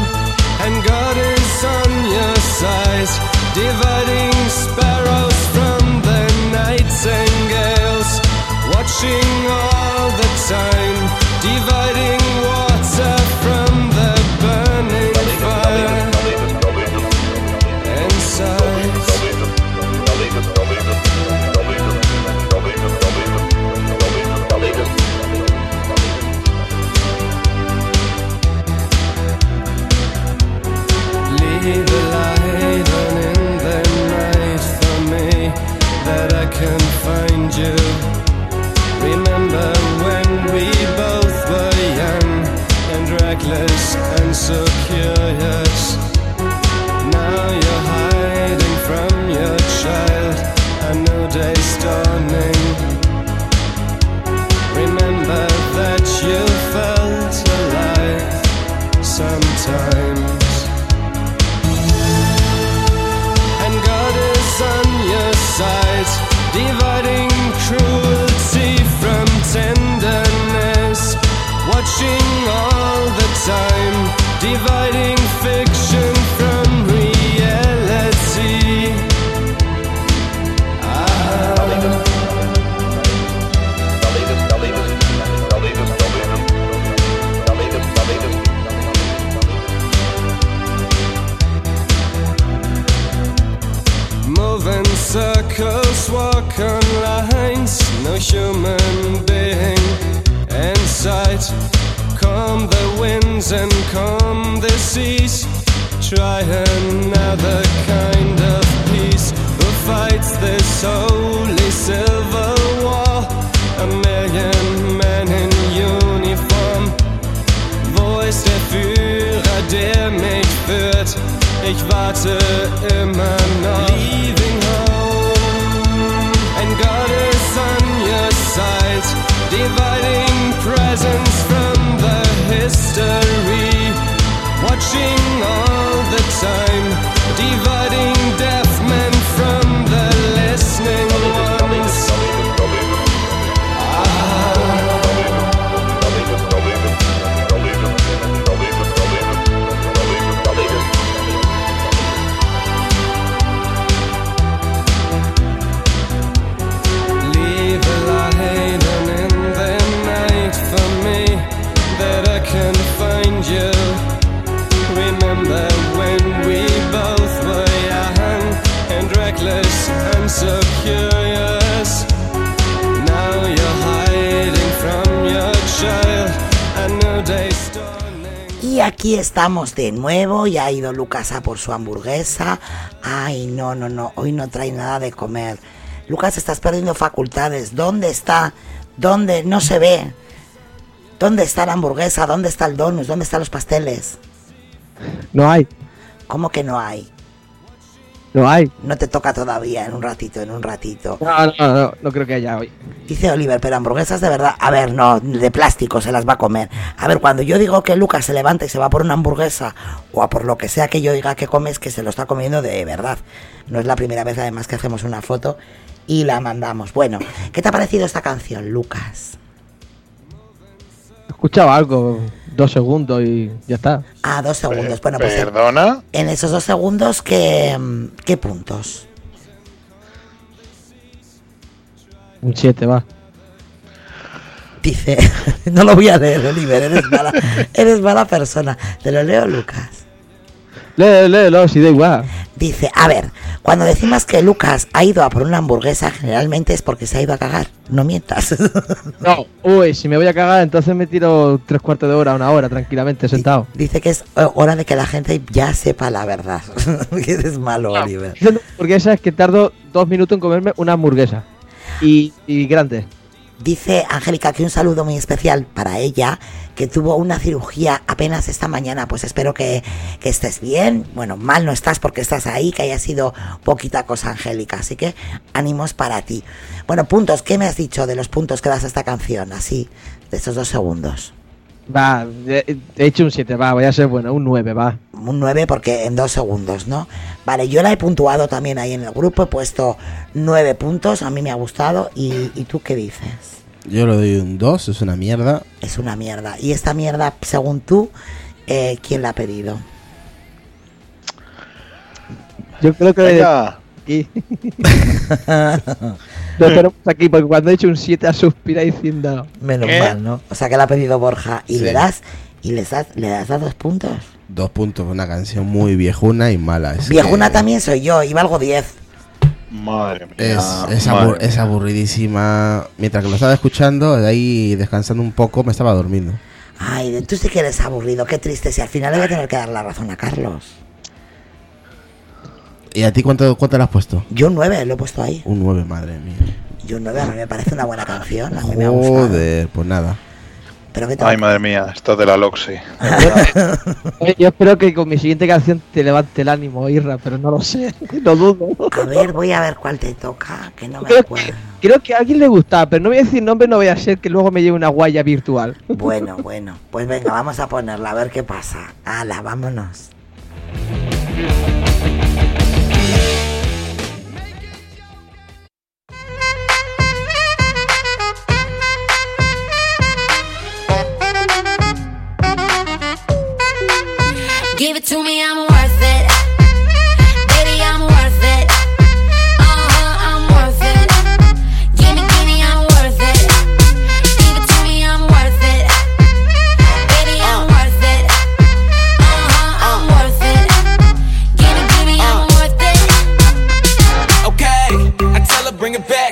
[SPEAKER 10] And God is on your side, dividing sparrows Watching all the time, and come the seas. Try another kind of peace. Who fights this holy civil war? A million men in uniform. Wo ist der Führer, der mich führt? Ich warte immer noch. Leaving home, and God is on your side. Dividing presence history. Watching all the time. Dividing deaf
[SPEAKER 1] Y aquí estamos de nuevo, ya ha ido Lucas a por su hamburguesa. Ay, no, no, no, hoy no trae nada de comer. Lucas, estás perdiendo facultades. ¿Dónde está? ¿Dónde? No se ve. ¿Dónde está la hamburguesa? ¿Dónde está el donut? ¿Dónde están los pasteles?
[SPEAKER 2] No hay,
[SPEAKER 1] ¿Cómo que no hay?
[SPEAKER 2] No hay.
[SPEAKER 1] No te toca todavía, en un ratito, en un ratito.
[SPEAKER 2] No, no, no, no creo que haya hoy.
[SPEAKER 1] Dice Oliver, pero hamburguesas de verdad. A ver, no, de plástico se las va a comer. A ver, cuando yo digo que Lucas se levanta y se va por una hamburguesa o a por lo que sea que yo diga que come, es que se lo está comiendo de verdad. No es la primera vez además que hacemos una foto y la mandamos. Bueno, ¿qué te ha parecido esta canción, Lucas?
[SPEAKER 2] He escuchado algo, dos segundos y ya está.
[SPEAKER 1] Ah, dos segundos. Bueno, pues en-
[SPEAKER 4] Perdona.
[SPEAKER 1] en esos dos segundos, ¿qué, qué puntos?
[SPEAKER 2] Un 7 va.
[SPEAKER 1] Dice, no lo voy a leer, Oliver, eres mala, eres mala persona. Te lo leo, Lucas.
[SPEAKER 2] Léelo, léelo, si da igual.
[SPEAKER 1] Dice, a ver, cuando decimos que Lucas ha ido a por una hamburguesa, generalmente es porque se ha ido a cagar. No mientas.
[SPEAKER 2] No, uy, si me voy a cagar, entonces me tiro tres cuartos de hora, una hora, tranquilamente, sentado.
[SPEAKER 1] Dice que es eh, hora de que la gente ya sepa la verdad. que eres malo, Oliver.
[SPEAKER 2] Porque esa es que tardo dos minutos en comerme una hamburguesa. Y, y grande.
[SPEAKER 1] Dice Angélica que un saludo muy especial para ella, que tuvo una cirugía apenas esta mañana. Pues espero que, que estés bien. Bueno, mal no estás porque estás ahí, que haya sido poquita cosa, Angélica. Así que ánimos para ti. Bueno, puntos, ¿qué me has dicho de los puntos que das a esta canción? Así, de estos dos segundos.
[SPEAKER 2] Va, he he hecho un 7, va, voy a ser bueno, un 9, va.
[SPEAKER 1] Un 9 porque en dos segundos, ¿no? Vale, yo la he puntuado también ahí en el grupo, he puesto 9 puntos, a mí me ha gustado. ¿Y, y tú qué dices?
[SPEAKER 3] Yo le doy un 2, es una mierda.
[SPEAKER 1] Es una mierda. Y esta mierda, según tú, eh, ¿quién la ha pedido?
[SPEAKER 2] Yo creo que
[SPEAKER 4] Venga.
[SPEAKER 2] Lo tenemos aquí, porque cuando he hecho un 7 ha suspirado diciendo.
[SPEAKER 1] Menos
[SPEAKER 4] ¿Qué?
[SPEAKER 1] mal, ¿no? O sea que la ha pedido Borja. ¿Y
[SPEAKER 3] Sí.
[SPEAKER 1] le das? ¿Y les das, le das a dos puntos?
[SPEAKER 3] Dos puntos, una canción muy viejuna y mala. Es
[SPEAKER 1] Viejuna
[SPEAKER 3] que
[SPEAKER 1] también soy yo, y valgo 10.
[SPEAKER 4] Madre mía.
[SPEAKER 3] Es, es,
[SPEAKER 4] madre
[SPEAKER 3] abur-
[SPEAKER 4] mía.
[SPEAKER 3] es aburridísima. Mientras que lo estaba escuchando, de ahí descansando un poco, me estaba durmiendo.
[SPEAKER 1] Ay, tú sí que eres aburrido, qué triste. Si al final le voy a tener que dar la razón a Carlos.
[SPEAKER 3] ¿Y a ti cuánto, cuánto le has puesto?
[SPEAKER 1] Yo un 9, lo he puesto ahí.
[SPEAKER 3] Un 9, madre mía.
[SPEAKER 1] Yo un 9, a mí me parece una buena canción. A mí me ha gustado.
[SPEAKER 3] Joder, pues nada.
[SPEAKER 1] Pero que te
[SPEAKER 4] Ay, madre mía, esto de la Loxi.
[SPEAKER 2] "Oye, Yo espero que con mi siguiente canción te levante el ánimo, Irra, pero no lo sé, lo dudo.
[SPEAKER 1] A ver, voy a ver cuál te toca, que no me
[SPEAKER 2] Creo
[SPEAKER 1] acuerdo.
[SPEAKER 2] que, creo que a alguien le gustaba, pero no voy a decir nombre, no voy a ser que luego me lleve una guaya virtual.
[SPEAKER 1] Bueno, bueno, pues venga, vamos a ponerla, a ver qué pasa. Hala, vámonos.
[SPEAKER 5] To me, I'm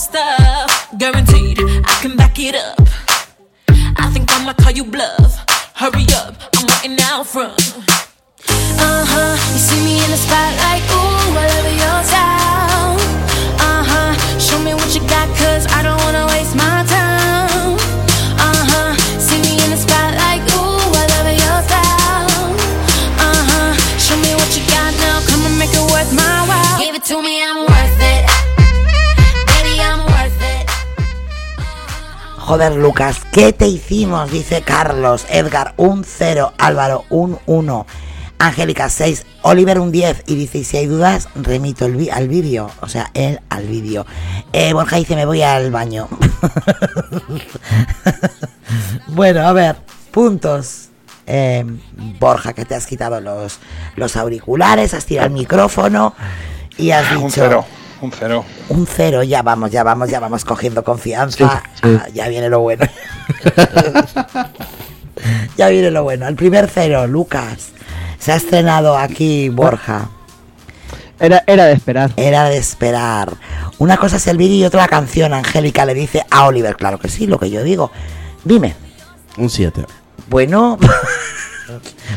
[SPEAKER 9] stuff, guaranteed I can back it up. I think I'ma call you bluff. Hurry up, I'm waiting out front.
[SPEAKER 5] Uh huh. You see me in the spotlight,
[SPEAKER 1] Joder, Lucas, ¿qué te hicimos? Dice Carlos, Edgar, un 0, Álvaro, un 1, Angélica, 6, Oliver, un 10. Y dice, y si hay dudas, remito el vi- al vídeo. O sea, él al vídeo. Eh, Borja dice, me voy al baño. bueno, a ver, puntos. Eh, Borja, que te has quitado los, los auriculares, has tirado el micrófono y has dicho...
[SPEAKER 4] Un cero, un cero.
[SPEAKER 1] Un cero, ya vamos, ya vamos, ya vamos cogiendo confianza.
[SPEAKER 2] Sí, sí.
[SPEAKER 1] Ah, ya viene lo bueno. ya viene lo bueno. El primer cero, Lucas. Se ha estrenado aquí Borja.
[SPEAKER 2] Era, era de esperar.
[SPEAKER 1] Era de esperar. Una cosa es el vídeo y otra la canción. Angélica le dice a Oliver, claro que sí, lo que yo digo. Dime,
[SPEAKER 3] Un 7.
[SPEAKER 1] bueno.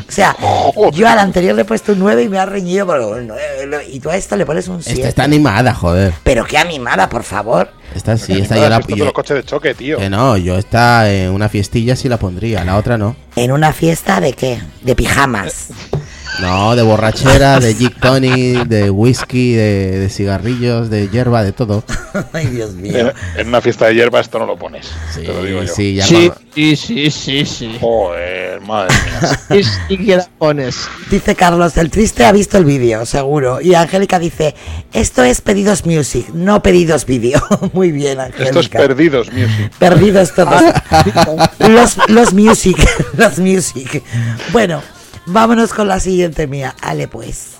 [SPEAKER 1] o sea, yo al anterior le he puesto un 9 y me ha reñido por el 9. Y tú a esto le pones un 7.
[SPEAKER 3] Esta está animada, joder.
[SPEAKER 1] Pero qué animada, por favor.
[SPEAKER 3] Esta sí, esta yo la. yo-
[SPEAKER 4] los coches de choque, tío.
[SPEAKER 3] que no, yo esta en una fiestilla sí la pondría, la otra no.
[SPEAKER 1] En una fiesta de qué? De pijamas.
[SPEAKER 3] No, de borrachera, de Gin Tonic, de whisky, de, de cigarrillos, de hierba, de todo.
[SPEAKER 1] Ay, Dios mío.
[SPEAKER 4] en una fiesta de hierba esto no lo pones.
[SPEAKER 3] Sí,
[SPEAKER 4] te lo digo yo.
[SPEAKER 3] sí, ya
[SPEAKER 2] Sí,
[SPEAKER 3] con-
[SPEAKER 2] sí, sí, sí, sí.
[SPEAKER 4] Joder, madre mía.
[SPEAKER 2] Y sí que la pones.
[SPEAKER 1] Dice Carlos, el triste ha visto el vídeo, seguro. Y Angélica dice, esto es pedidos music, no pedidos vídeo. Muy bien, Angélica.
[SPEAKER 4] Estos perdidos, music.
[SPEAKER 1] Perdidos todos. los, los music, los music. Bueno, vámonos con la siguiente mía. Ale pues.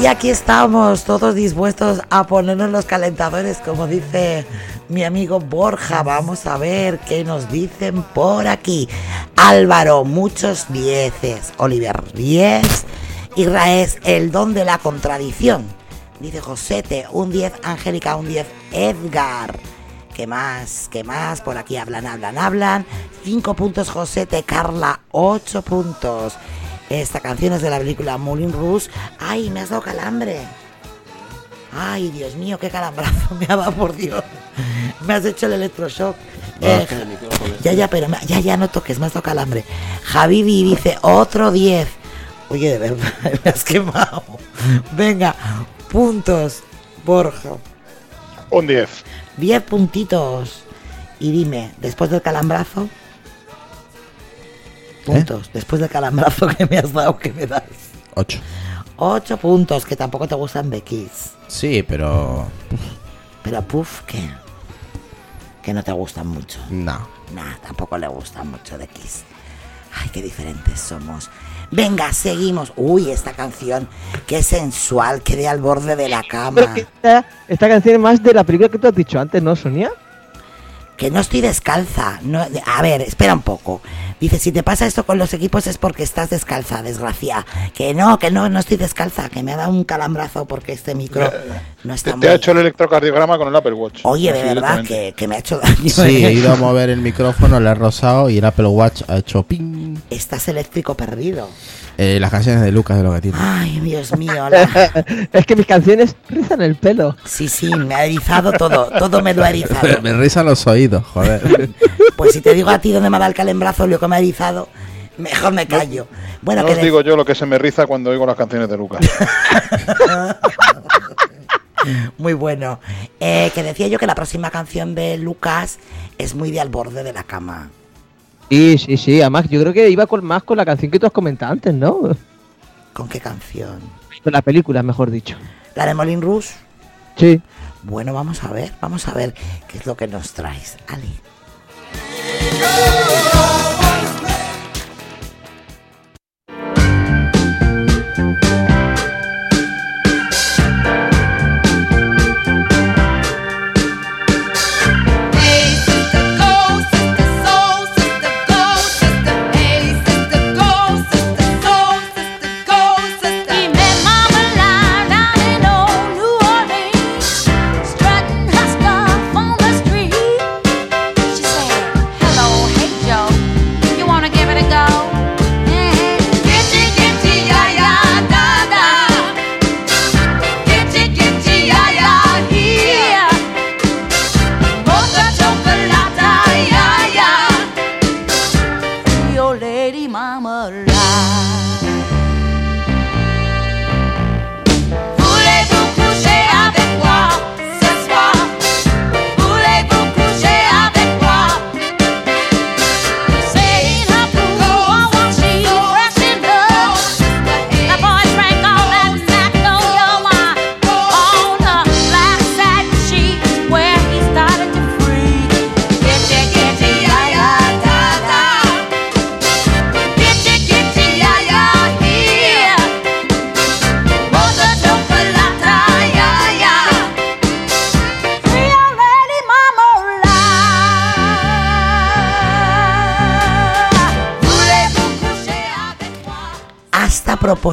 [SPEAKER 1] Y aquí estamos, todos dispuestos a ponernos los calentadores, como dice mi amigo Borja. Vamos a ver qué nos dicen por aquí. Álvaro, muchos dieces. Oliver, 10. Israel, el don de la contradicción. Dice Josete, un 10. Angélica, un 10. Edgar. ¿Qué más? ¿Qué más? Por aquí hablan, hablan, hablan. 5 puntos Josete, Carla, 8 puntos. Esta canción es de la película Moulin Rouge. ¡Ay, me has dado calambre! ¡Ay, Dios mío, qué calambrazo me ha dado, por Dios! Me has hecho el electroshock. Eh, ya, ya, pero me- ya, ya, no toques, me has dado calambre. Javibi dice, otro 10. Oye, de verdad, me has quemado. Venga, puntos, Borja.
[SPEAKER 4] Un 10.
[SPEAKER 1] 10 puntitos. Y dime, después del calambrazo. Puntos. Después del calambrazo que me has dado, que me das.
[SPEAKER 3] 8.
[SPEAKER 1] 8 puntos, que tampoco te gustan de Kiss.
[SPEAKER 3] Sí, pero.
[SPEAKER 1] Pero puff, que. Que no te gustan mucho.
[SPEAKER 3] No.
[SPEAKER 1] Nah, tampoco le gustan mucho de Kiss. Ay, qué diferentes somos. Venga, seguimos. Uy, esta canción, qué sensual, quedé al borde de la cama.
[SPEAKER 2] esta canción es más de la película que tú has dicho antes, ¿no, Sonia?
[SPEAKER 1] Que no estoy descalza. No, a ver, espera un poco. Dice, si te pasa esto con los equipos es porque estás descalza, desgracia. Que no, que no, no estoy descalza, que me ha dado un calambrazo porque este micro no está
[SPEAKER 4] Te,
[SPEAKER 1] muy...
[SPEAKER 4] te ha hecho el electrocardiograma con el Apple Watch.
[SPEAKER 1] Oye, de verdad que, que me ha hecho daño.
[SPEAKER 3] Sí, he ido a mover el micrófono, le he rozado y el Apple Watch ha hecho ping.
[SPEAKER 1] Estás eléctrico perdido.
[SPEAKER 3] Eh, las canciones de Lucas de lo que tiene.
[SPEAKER 1] Ay, Dios mío. la-
[SPEAKER 2] es que mis canciones rizan el pelo.
[SPEAKER 1] Sí, sí, me ha erizado todo, todo me lo ha erizado.
[SPEAKER 3] Me rizan los oídos, joder.
[SPEAKER 1] Pues si te digo a ti dónde me ha dado el calembrazo, lo que me ha erizado, mejor me callo. Bueno,
[SPEAKER 4] no
[SPEAKER 1] que
[SPEAKER 4] os
[SPEAKER 1] de-
[SPEAKER 4] digo yo lo que se me riza cuando oigo las canciones de Lucas.
[SPEAKER 1] muy bueno. Eh, que decía yo que la próxima canción de Lucas es muy de al borde de la cama.
[SPEAKER 2] Sí, sí, sí. Además, yo creo que iba con, más con la canción que tú has comentado antes, ¿no?
[SPEAKER 1] ¿Con qué canción?
[SPEAKER 2] Con la película, mejor dicho.
[SPEAKER 1] ¿La de Molin Rouge?
[SPEAKER 2] Sí.
[SPEAKER 1] Bueno, vamos a ver, vamos a ver qué es lo que nos traes, Ali.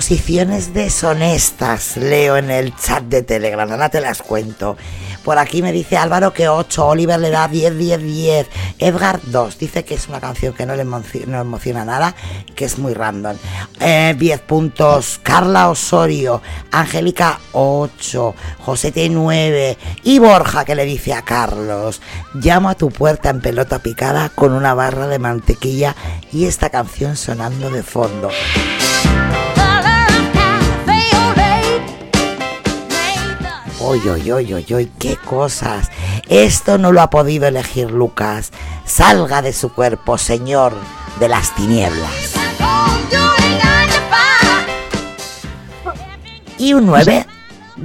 [SPEAKER 1] Hasta proposiciones deshonestas leo en el chat de Telegram, ahora te las cuento. Por aquí me dice Álvaro que 8, Oliver le da 10, 10, 10, Edgar 2, dice que es una canción que no le emoci- no emociona nada, que es muy random. Eh, 10 puntos, Carla Osorio, Angélica 8, Josete 9 y Borja que le dice a Carlos, llamo a tu puerta en pelota picada con una barra de mantequilla y esta canción sonando de fondo. Oy, oy, oy, oy, oy, qué cosas. Esto no lo ha podido elegir Lucas. Salga de su cuerpo, señor de las tinieblas. Y un 9.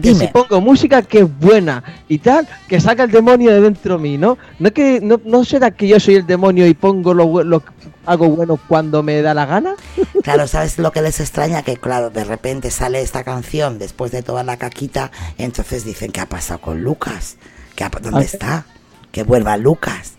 [SPEAKER 2] Que si
[SPEAKER 1] Dime.
[SPEAKER 2] pongo música que es buena y tal, que saca el demonio de dentro de mí, ¿no? No que no, no será que yo soy el demonio y pongo lo, lo hago bueno cuando me da la gana.
[SPEAKER 1] Claro, ¿sabes lo que les extraña? Que claro, de repente sale esta canción después de toda la caquita, entonces dicen, ¿qué ha pasado con Lucas? ¿Qué ha- ¿Dónde
[SPEAKER 2] Ah,
[SPEAKER 1] está? Que vuelva Lucas.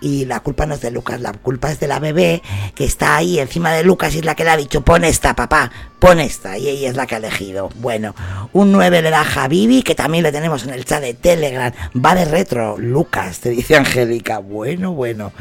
[SPEAKER 1] Y la culpa no es de Lucas, la culpa es de la bebé que está ahí encima de Lucas y es la que le ha dicho, pon esta, papá, pon esta. Y ella es la que ha elegido. Bueno, un 9 le da a Javibi, que también le tenemos en el chat de Telegram. Va de retro, Lucas, te dice Angélica. Bueno, bueno.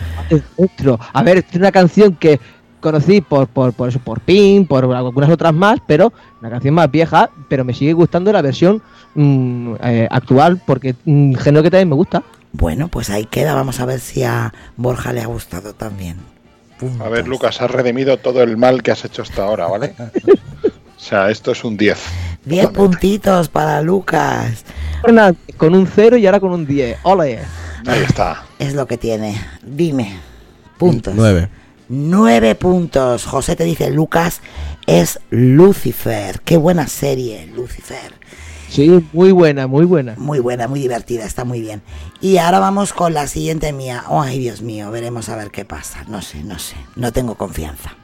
[SPEAKER 2] A ver, es una canción que conocí por, por, por eso, por Pin, por algunas otras más, pero una canción más vieja, pero me sigue gustando la versión mm, eh, actual, porque mm, género que también me gusta.
[SPEAKER 1] Bueno, pues ahí queda. Vamos a ver si a Borja le ha gustado también.
[SPEAKER 4] A ver, Lucas, has redimido todo el mal que has hecho hasta ahora, ¿vale? O sea, esto es un 10.
[SPEAKER 1] 10 puntitos para Lucas.
[SPEAKER 2] Con un 0 y ahora con un 10. Ole.
[SPEAKER 4] Ahí está.
[SPEAKER 1] Es lo que tiene. Dime. Puntos.
[SPEAKER 3] Nueve.
[SPEAKER 1] Nueve puntos. José te dice, Lucas es Lucifer. Qué buena serie, Lucifer.
[SPEAKER 2] Sí, muy buena, muy buena.
[SPEAKER 1] Muy buena, muy divertida, está muy bien. Y ahora vamos con la siguiente mía. Ay, Dios mío, veremos a ver qué pasa. No sé, no sé. No tengo confianza.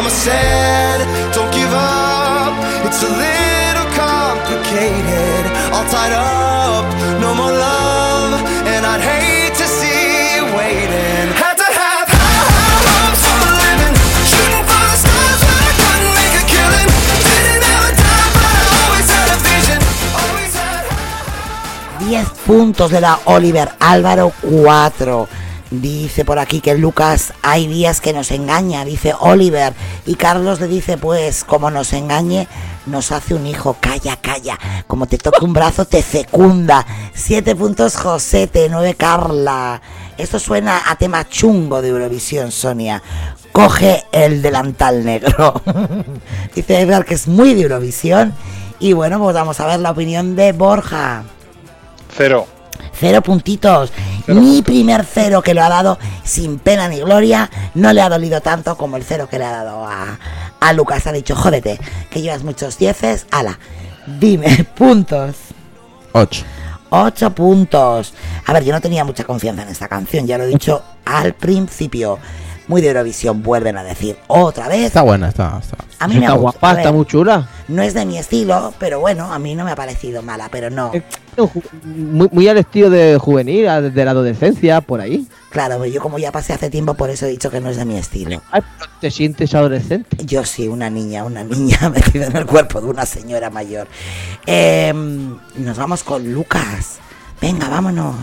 [SPEAKER 7] Mama said, don't give up, it's a little complicated, up, no more love, and I'd hate to see you waiting. Had to have high, high hopes for a living, shooting for the stars when I couldn't make a killing. Didn't have a dime, but I always had a vision. Always had.
[SPEAKER 1] 10 puntos de la Oliver Álvaro 4. Dice por aquí que Lucas hay días que nos engaña, dice Oliver. Y Carlos le dice, pues, como nos engañe, nos hace un hijo. Calla, calla. Como te toque un brazo, te fecunda. 7 puntos Josete, 9 Carla. Esto suena a tema chungo de Eurovisión, Sonia. Coge el delantal negro. dice Edgar que es muy de Eurovisión. Y bueno, pues vamos a ver la opinión de Borja.
[SPEAKER 4] Cero.
[SPEAKER 1] Cero puntitos.
[SPEAKER 4] Cero
[SPEAKER 1] Mi primer cero que lo ha dado sin pena ni gloria no le ha dolido tanto como el cero que le ha dado a, a Lucas. Ha dicho, jódete, que llevas muchos dieces. Ala, dime, puntos.
[SPEAKER 3] Ocho.
[SPEAKER 1] Ocho puntos. A ver, yo no tenía mucha confianza en esta canción, ya lo he dicho al principio. Muy de Eurovisión, vuelven a decir otra vez.
[SPEAKER 3] Está buena, está. está.
[SPEAKER 1] A mí me ha gustado.
[SPEAKER 2] guapa,
[SPEAKER 1] A ver,
[SPEAKER 2] está muy chula.
[SPEAKER 1] No es de mi estilo, pero bueno, a mí no me ha parecido mala, pero no.
[SPEAKER 2] Eh, Muy, muy al estilo de juvenil, de la adolescencia, por ahí.
[SPEAKER 1] Claro, pero yo como ya pasé hace tiempo, por eso he dicho que no es de mi estilo.
[SPEAKER 2] Ay, te sientes adolescente.
[SPEAKER 1] Yo sí, una niña, una niña metida en el cuerpo de una señora mayor. Eh, nos vamos con Lucas. Venga, vámonos.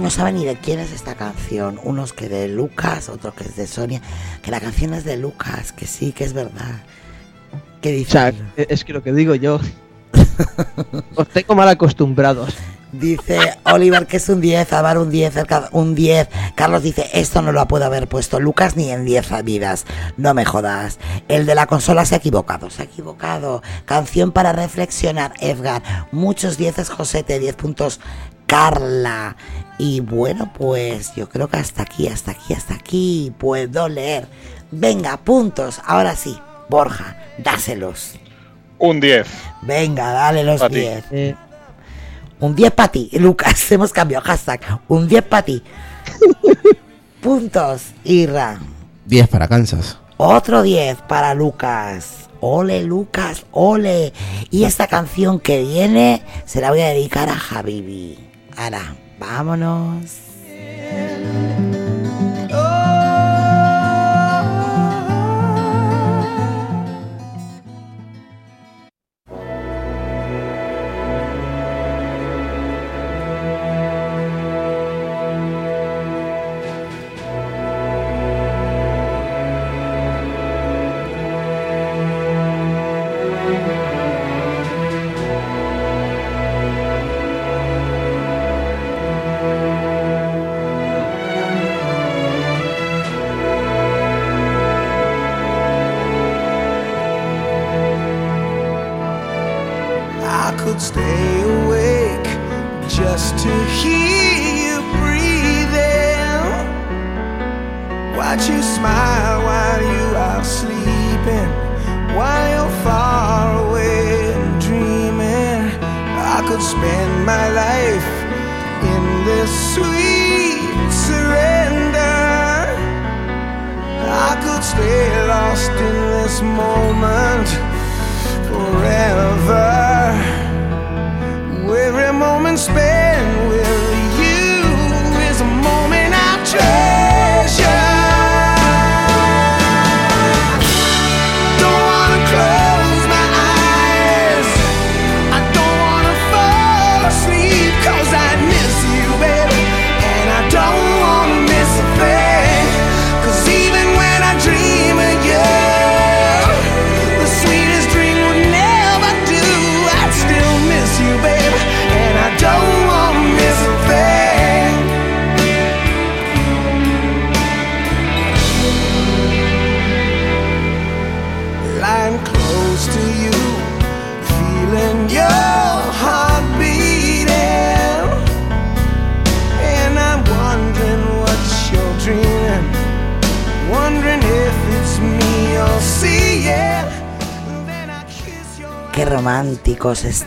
[SPEAKER 1] No sabe ni de quién es esta canción. Unos que de Lucas, otros que es de Sonia. Que la canción es de Lucas, que sí, que es verdad. ¿Qué
[SPEAKER 2] O sea, es que lo que digo yo. Os tengo mal acostumbrados.
[SPEAKER 1] Dice Oliver que es un 10, Avar un 10, Erca- un 10. Carlos dice, esto no lo puede haber puesto Lucas ni en 10 vidas. No me jodas. El de la consola se ha equivocado, se ha equivocado. Canción para reflexionar, Edgar. Muchos 10 Josete, 10 puntos Carla. Y bueno, pues yo creo que hasta aquí, hasta aquí, hasta aquí puedo leer. Venga, puntos. Ahora sí, Borja, dáselos.
[SPEAKER 4] Un 10.
[SPEAKER 1] Venga, dale los
[SPEAKER 4] Pa' ti.
[SPEAKER 1] 10.
[SPEAKER 2] Eh,
[SPEAKER 1] Un 10 para ti, Lucas. Hemos cambiado hashtag. Un 10 para ti. Puntos, Irra.
[SPEAKER 3] 10 para Kansas.
[SPEAKER 1] Otro 10 para Lucas. Ole, Lucas, ole. Y esta canción que viene se la voy a dedicar a Habibi. Ahora, vámonos.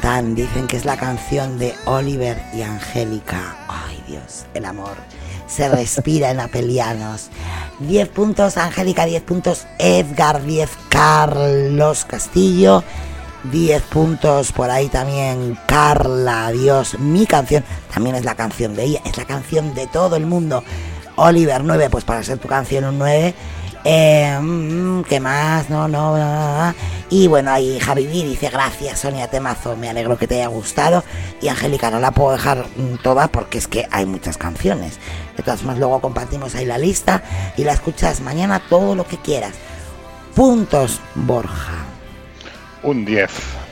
[SPEAKER 1] Están. Dicen que es la canción de Oliver y Angélica. Ay, Dios, el amor. Se respira en Apelianos. 10 puntos Angélica, 10 puntos Edgar, 10 Carlos Castillo. 10 puntos por ahí también Carla, Dios, mi canción. También es la canción de ella, es la canción de todo el mundo. Oliver 9, pues para ser tu canción un 9. Eh, mm, ¿Qué más? No, no, no, no, no. Y bueno, ahí Javi B dice gracias Sonia Temazo, me alegro que te haya gustado. Y Angélica no la puedo dejar mm, toda porque es que hay muchas canciones. De todas formas, luego compartimos ahí la lista y la escuchas mañana todo lo que quieras. Puntos, Borja.
[SPEAKER 4] Un 10.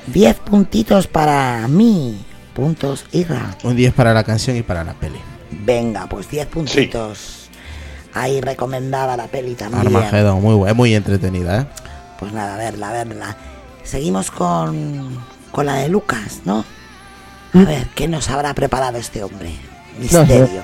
[SPEAKER 1] 10 puntitos para mí. Puntos, Irra.
[SPEAKER 3] Un 10 para la canción y para la peli.
[SPEAKER 1] Venga, pues 10 puntitos. Ahí recomendada la peli también.
[SPEAKER 3] Armageddon, muy muy entretenida, ¿eh?
[SPEAKER 1] Pues nada, a verla, a verla. Seguimos con, con la de Lucas, ¿no? A ver, ¿qué nos habrá preparado este hombre? Misterio.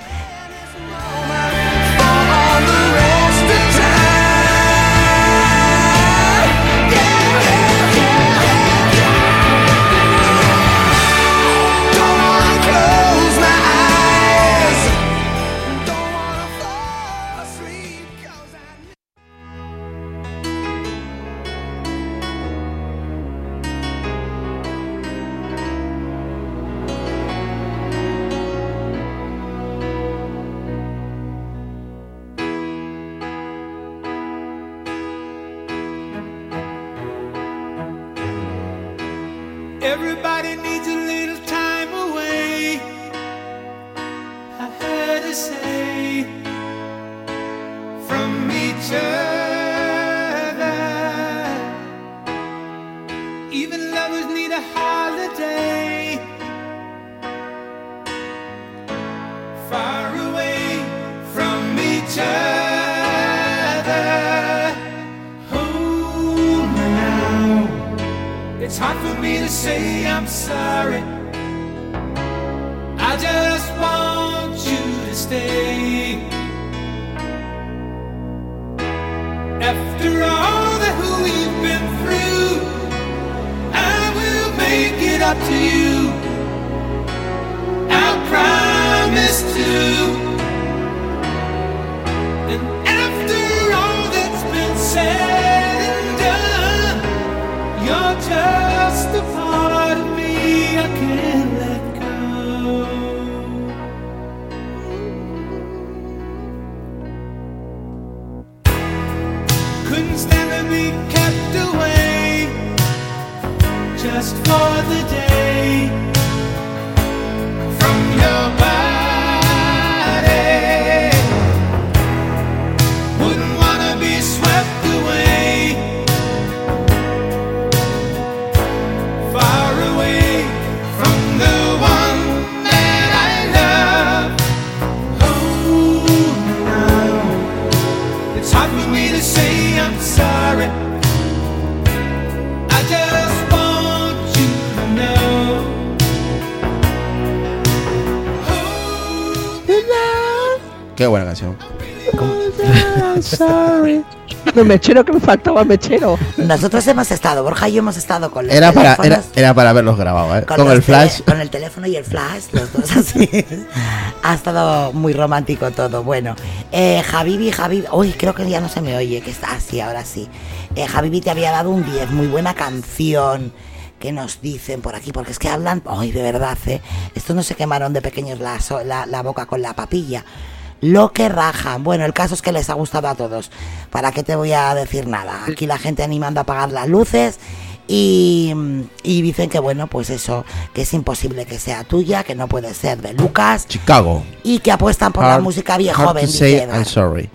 [SPEAKER 2] Mechero que me faltaba mechero.
[SPEAKER 1] Nosotros hemos estado, Borja y yo hemos estado con los
[SPEAKER 3] Era para, era, era para verlos grabados, ¿eh? Con, el flash.
[SPEAKER 1] tele- con el teléfono y el flash, los dos así. ha estado muy romántico todo. Bueno, eh, Javibi, Javibi, uy, creo que ya no se me oye, que está así, ahora sí. Eh, Javibi te había dado un 10, muy buena canción. que nos dicen por aquí? Porque es que hablan, ay, de verdad, ¿eh? Estos no se quemaron de pequeños la, la, la boca con la papilla. Lo que rajan. Bueno, el caso es que les ha gustado a todos. ¿Para qué te voy a decir nada? Aquí la gente animando a apagar las luces y, y dicen que, bueno, pues eso, que es imposible que sea tuya, que no puede ser de Lucas
[SPEAKER 3] Chicago.
[SPEAKER 1] y que apuestan por la música
[SPEAKER 3] to
[SPEAKER 1] joven.
[SPEAKER 3] I'm sorry.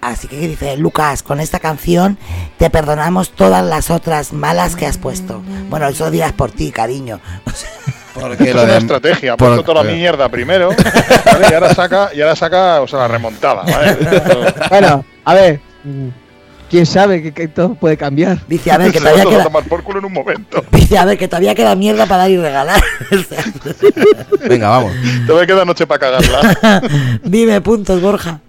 [SPEAKER 1] Así que dice, Lucas, con esta canción te perdonamos todas las otras malas que has puesto. Bueno, eso dirás por ti, cariño.
[SPEAKER 3] Porque
[SPEAKER 4] Es
[SPEAKER 3] lo
[SPEAKER 4] una
[SPEAKER 3] de-
[SPEAKER 4] estrategia, ha
[SPEAKER 3] por-
[SPEAKER 4] puesto toda la mierda primero, ¿vale? y ahora saca, y ahora saca, o sea, la remontada, ¿vale?
[SPEAKER 2] Bueno, a ver. ¿Quién sabe que, que todo puede cambiar?
[SPEAKER 1] Dice, a ver, que todavía queda,
[SPEAKER 4] tomar por culo en un momento.
[SPEAKER 1] dice, a ver, que todavía queda mierda para dar y regalar.
[SPEAKER 3] Venga, vamos.
[SPEAKER 4] Todavía queda noche para cagarla.
[SPEAKER 1] Dime puntos, Borja.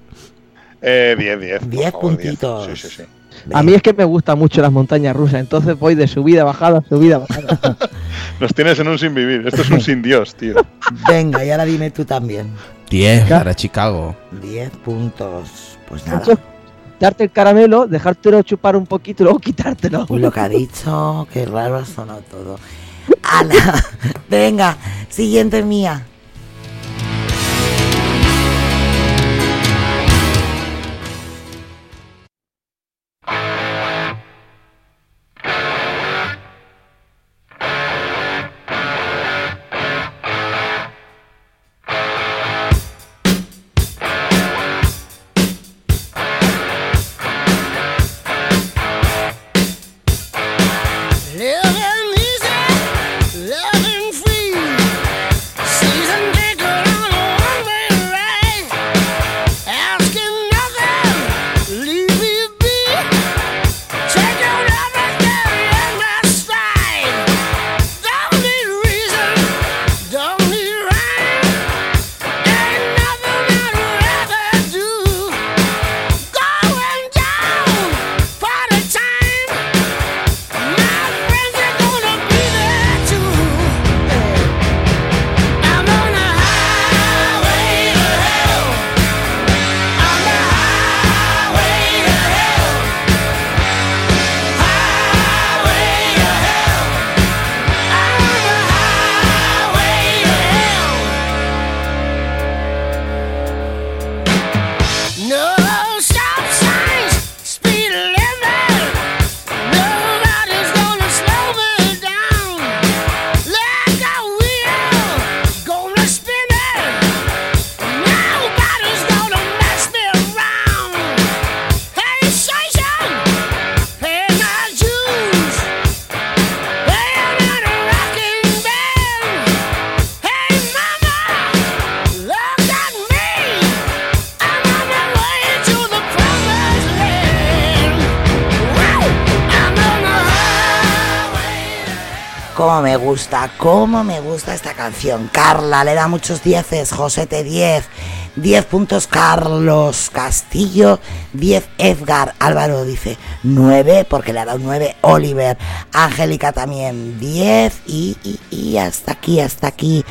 [SPEAKER 4] Eh, 10, 10. por
[SPEAKER 1] Diez
[SPEAKER 4] favor,
[SPEAKER 1] puntitos.
[SPEAKER 4] Sí, sí,
[SPEAKER 2] A mí es que me gustan mucho las montañas rusas, entonces voy de subida, bajada, subida, bajada.
[SPEAKER 4] Nos tienes en un sin vivir. Esto es un sin Dios, tío.
[SPEAKER 1] Venga, y ahora dime tú también.
[SPEAKER 3] 10 para Chicago.
[SPEAKER 1] 10 puntos. Pues nada.
[SPEAKER 2] Darte el caramelo, dejártelo chupar un poquito y luego quitártelo.
[SPEAKER 1] Uy, lo que ha dicho, qué raro ha sonado todo. Ala, venga, siguiente mía. Canción. Carla le da muchos dieces, Josete 10. 10 puntos Carlos Castillo, 10 Edgar. Álvaro dice 9 porque le ha dado 9 Oliver. Angélica también 10 y, y, y hasta aquí, hasta aquí.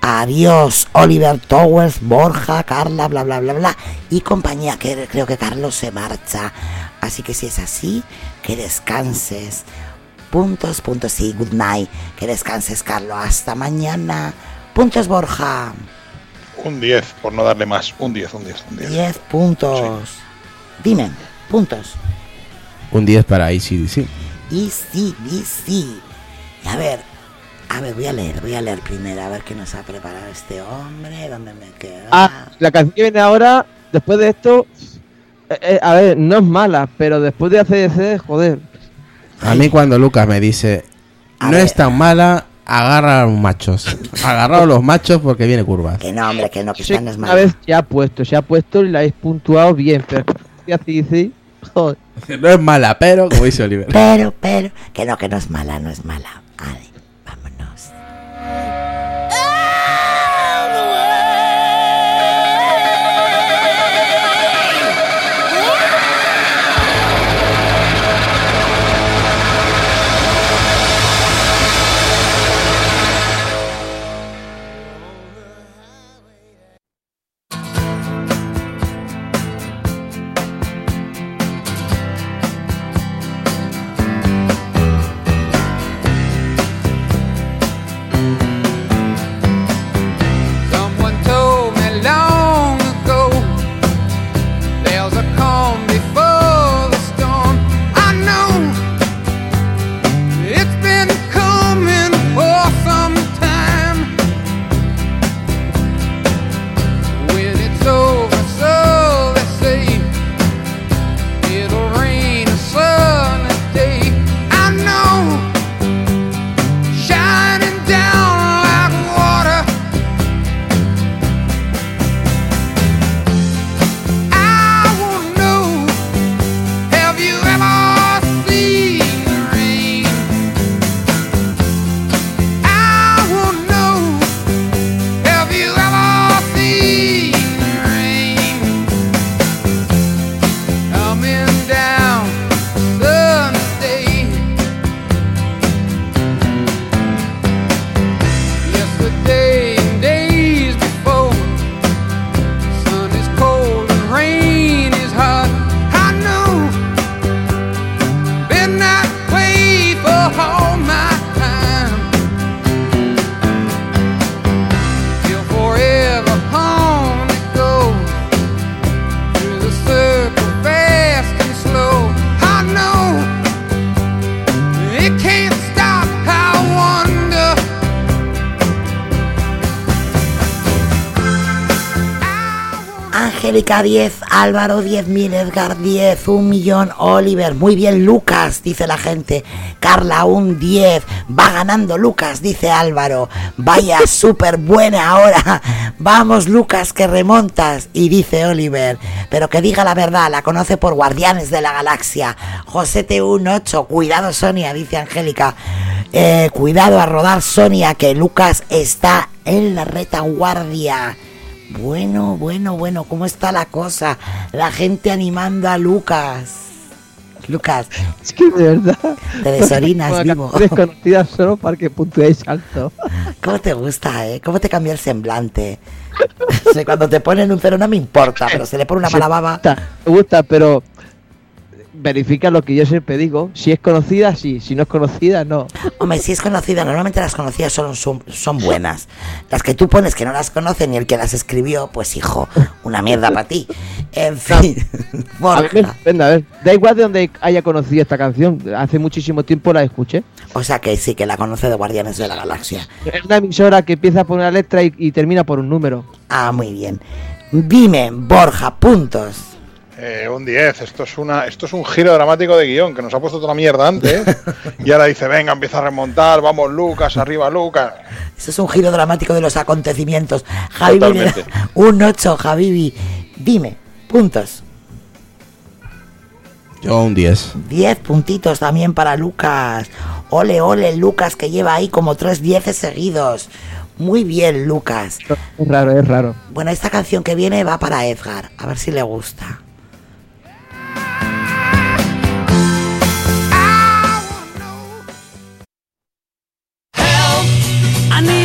[SPEAKER 1] Adiós, Oliver Towers, Borja, Carla, bla, bla, bla, bla. Y compañía, que creo que Carlos se marcha. Así que si es así, que descanses. Puntos, puntos, sí, good night. Que descanses, Carlos. Hasta mañana. Puntos, Borja.
[SPEAKER 4] Un 10, por no darle más. Un 10, un 10, un 10.
[SPEAKER 1] 10 puntos. Dime, puntos.
[SPEAKER 3] Un 10 para.
[SPEAKER 1] Y y sí. Y a ver, a ver, voy a leer, voy a leer primero, a ver qué nos ha preparado este hombre, dónde me queda.
[SPEAKER 2] Ah, la canción que viene ahora, después de esto, eh, eh, a ver, no es mala, pero después de ACDC, joder.
[SPEAKER 3] A mí cuando Lucas me dice,
[SPEAKER 1] A
[SPEAKER 3] no
[SPEAKER 1] ver.
[SPEAKER 3] es tan mala, agarra a los machos. Agarra a los machos porque viene curvas.
[SPEAKER 1] Que no, hombre, que no, que
[SPEAKER 2] Sí,
[SPEAKER 1] esta no es
[SPEAKER 2] una
[SPEAKER 1] mala.
[SPEAKER 2] vez se ha puesto, se ha puesto y la habéis puntuado bien, pero que ACDC, joder.
[SPEAKER 3] No es mala, pero como dice Oliver.
[SPEAKER 1] Pero, pero, que no, que no es mala, no es mala. Angélica 10, Álvaro 10.000, Edgar 10, un millón, Oliver, muy bien Lucas, dice la gente, Carla un 10, va ganando Lucas, dice Álvaro, vaya súper buena ahora, vamos Lucas que remontas, y dice Oliver, pero que diga la verdad, la conoce por Guardianes de la Galaxia, Josete un 8, cuidado Sonia, dice Angélica, Eh, cuidado a rodar Sonia, que Lucas está en la retaguardia. Bueno, bueno, bueno, ¿cómo está la cosa? La gente animando a Lucas. Lucas,
[SPEAKER 2] Es que de verdad.
[SPEAKER 1] te desorinas vivo.
[SPEAKER 2] canciones conocidas solo para que puntuéis alto.
[SPEAKER 1] ¿Cómo te gusta, eh? ¿Cómo te cambia el semblante? O sea, cuando te ponen un cero no me importa, pero se le pone una mala baba.
[SPEAKER 2] Me gusta, me gusta, pero verifica lo que yo siempre digo. Si es conocida, sí. Si no es conocida, no.
[SPEAKER 1] Hombre, si es conocida, normalmente las conocidas son, son, son buenas. Las que tú pones que no las conoce ni el que las escribió, pues hijo, una mierda para ti. En fin,
[SPEAKER 2] A ver,
[SPEAKER 1] Borja.
[SPEAKER 2] venga, a ver. Da igual de donde haya conocido esta canción. Hace muchísimo tiempo la escuché.
[SPEAKER 1] O sea que sí, que la conoce de Guardianes de la Galaxia.
[SPEAKER 2] Es una emisora que empieza por una letra y, y termina por un número.
[SPEAKER 1] Ah, muy bien. Dime, Borja, puntos.
[SPEAKER 4] Eh, un 10, esto es una, esto es un giro dramático de guion que nos ha puesto toda la mierda antes. y ahora dice, venga, empieza a remontar, vamos Lucas, arriba Lucas.
[SPEAKER 1] Eso es un giro dramático de los acontecimientos.
[SPEAKER 4] Totalmente.
[SPEAKER 1] un 8, Javibi. Dime, puntos.
[SPEAKER 3] Yo un 10.
[SPEAKER 1] 10 puntitos también para Lucas. Ole, ole, Lucas, que lleva ahí como tres dieces seguidos. Muy bien, Lucas.
[SPEAKER 2] Es raro, es raro.
[SPEAKER 1] Bueno, esta canción que viene va para Edgar. A ver si le gusta.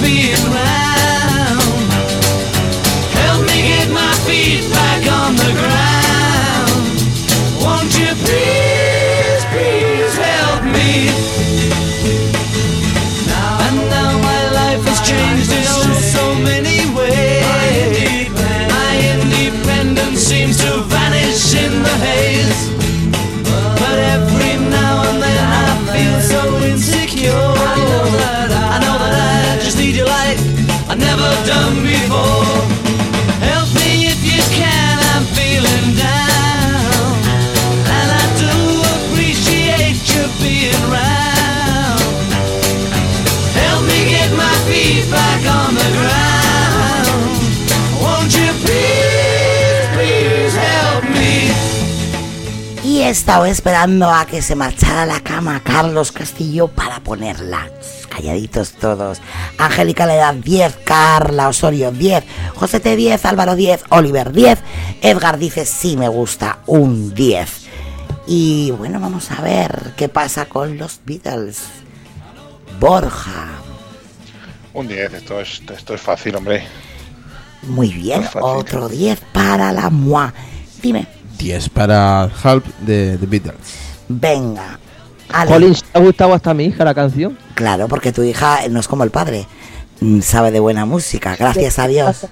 [SPEAKER 11] being
[SPEAKER 1] right Estado esperando a que se marchara a la cama Carlos Castillo para ponerla. Calladitos todos. Angélica le da 10, Carla Osorio 10, José T 10, Álvaro 10, Oliver 10, Edgar dice sí me gusta, un 10. Y bueno, vamos a ver qué pasa con los Beatles. Borja,
[SPEAKER 4] Un 10, esto es, esto es fácil, hombre.
[SPEAKER 1] muy bien, otro 10 para la MOA. Dime,
[SPEAKER 3] 10 para Help de The Beatles.
[SPEAKER 1] venga. Ale.
[SPEAKER 2] Collins, ¿te ha gustado hasta a mi hija la canción?
[SPEAKER 1] Claro, porque tu hija no es como el padre. Mm, Sabe de buena música, gracias a Dios.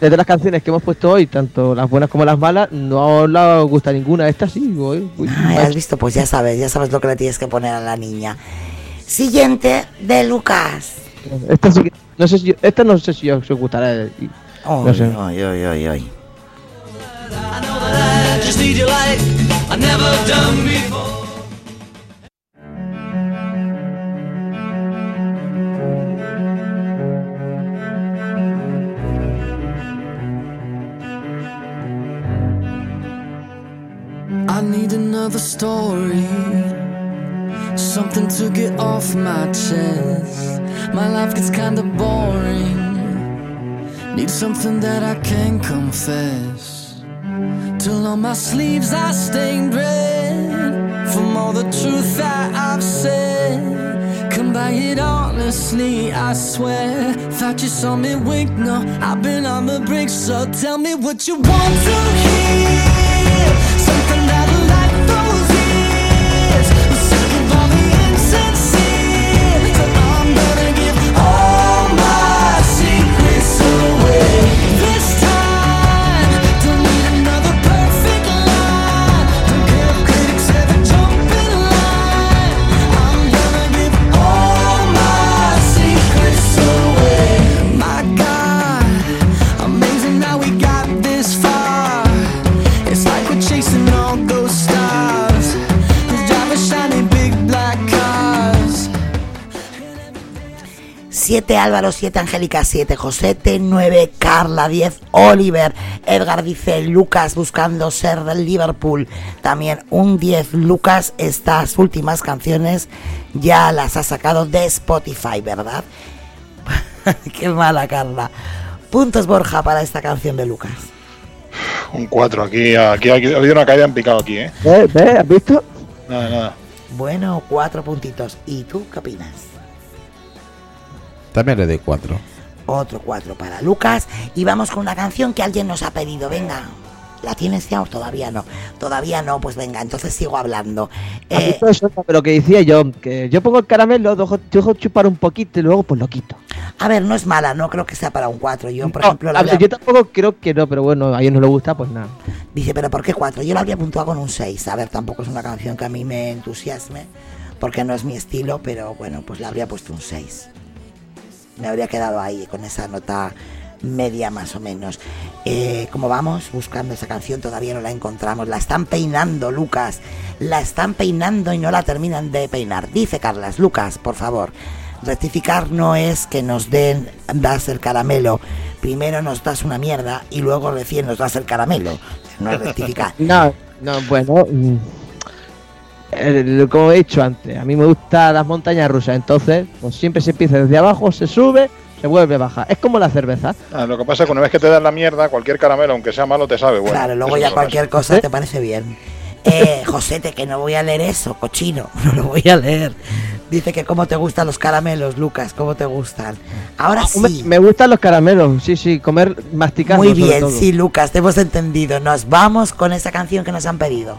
[SPEAKER 2] Desde las canciones que hemos puesto hoy, tanto las buenas como las malas, no le gusta ninguna. Esta sí, uy, uy,
[SPEAKER 1] Ay, has visto, pues ya sabes, ya sabes lo que le tienes que poner a la niña. Siguiente de Lucas.
[SPEAKER 2] Esta sí no sé si, esta no sé si os gustará. No sé.
[SPEAKER 1] ay, ay, ay,
[SPEAKER 11] just need you like I never done before.
[SPEAKER 12] I need another story. Something to get off my chest. My life gets kinda boring. Need something that I can confess. Till on my sleeves I stained red. From all the truth that I've said. Come by it honestly, I swear. Thought you saw me wink, no, I've been on the brink. So tell me what you want to hear. Something that'll
[SPEAKER 1] 7 Álvaro, 7 Angélica, 7 Josete, 9 Carla, 10 Oliver, Edgar dice Lucas buscando ser del Liverpool, también un 10 Lucas, estas últimas canciones ya las ha sacado de Spotify, ¿verdad? Qué mala Carla. Puntos Borja para esta canción de Lucas.
[SPEAKER 4] Un 4. Aquí, aquí, aquí ha habido una caída en picado aquí, ¿eh?
[SPEAKER 2] ¿Ves? ¿Ves? ¿Has visto?
[SPEAKER 4] Nada, nada.
[SPEAKER 1] Bueno, cuatro puntitos. ¿Y tú qué opinas?
[SPEAKER 3] También le doy 4.
[SPEAKER 1] Otro cuatro para Lucas. Y vamos con una canción que alguien nos ha pedido. Venga, ¿la tienes ya o todavía no? Todavía no, pues venga, entonces sigo hablando.
[SPEAKER 2] ¿Has
[SPEAKER 1] Eh,
[SPEAKER 2] eso? Pero que decía yo, que yo pongo el caramelo, dejo, dejo chupar un poquito y luego pues lo quito.
[SPEAKER 1] A ver, no es mala, no creo que sea para un 4. Yo, por
[SPEAKER 2] No,
[SPEAKER 1] ejemplo, la
[SPEAKER 2] a ver,
[SPEAKER 1] habría-
[SPEAKER 2] yo tampoco creo que no, pero bueno, a ellos no les gusta, pues nada.
[SPEAKER 1] Dice, pero ¿por qué 4? Yo la habría puntuado con un 6. A ver, tampoco es una canción que a mí me entusiasme, porque no es mi estilo, pero bueno, pues le habría puesto un 6. Me habría quedado ahí con esa nota media más o menos. Eh, ¿Cómo vamos? Buscando esa canción, todavía no la encontramos. La están peinando, Lucas. La están peinando y no la terminan de peinar. Dice Carlas, Lucas, por favor. Rectificar no es que nos den, das el caramelo. Primero nos das una mierda y luego recién nos das el caramelo. No es rectificar.
[SPEAKER 2] No, no, bueno. El- como he dicho antes, a mí me gustan las montañas rusas, entonces, pues siempre se empieza desde abajo, se sube, se vuelve a bajar. Es como la cerveza.
[SPEAKER 4] Ah, lo que pasa es que una vez que te dan la mierda, cualquier caramelo, aunque sea malo, te sabe bueno.
[SPEAKER 1] claro, luego
[SPEAKER 4] Eso
[SPEAKER 1] ya cualquier cosa te parece bien. Eh, Josete, que no voy a leer eso, cochino, no lo voy a leer. Dice que cómo te gustan los caramelos, Lucas, cómo te gustan. Ahora
[SPEAKER 2] Ah, me-
[SPEAKER 1] sí,
[SPEAKER 2] Me gustan los caramelos, sí, sí, comer, masticar.
[SPEAKER 1] muy bien, sí, Lucas, te hemos entendido. Nos vamos con esa canción que nos han pedido.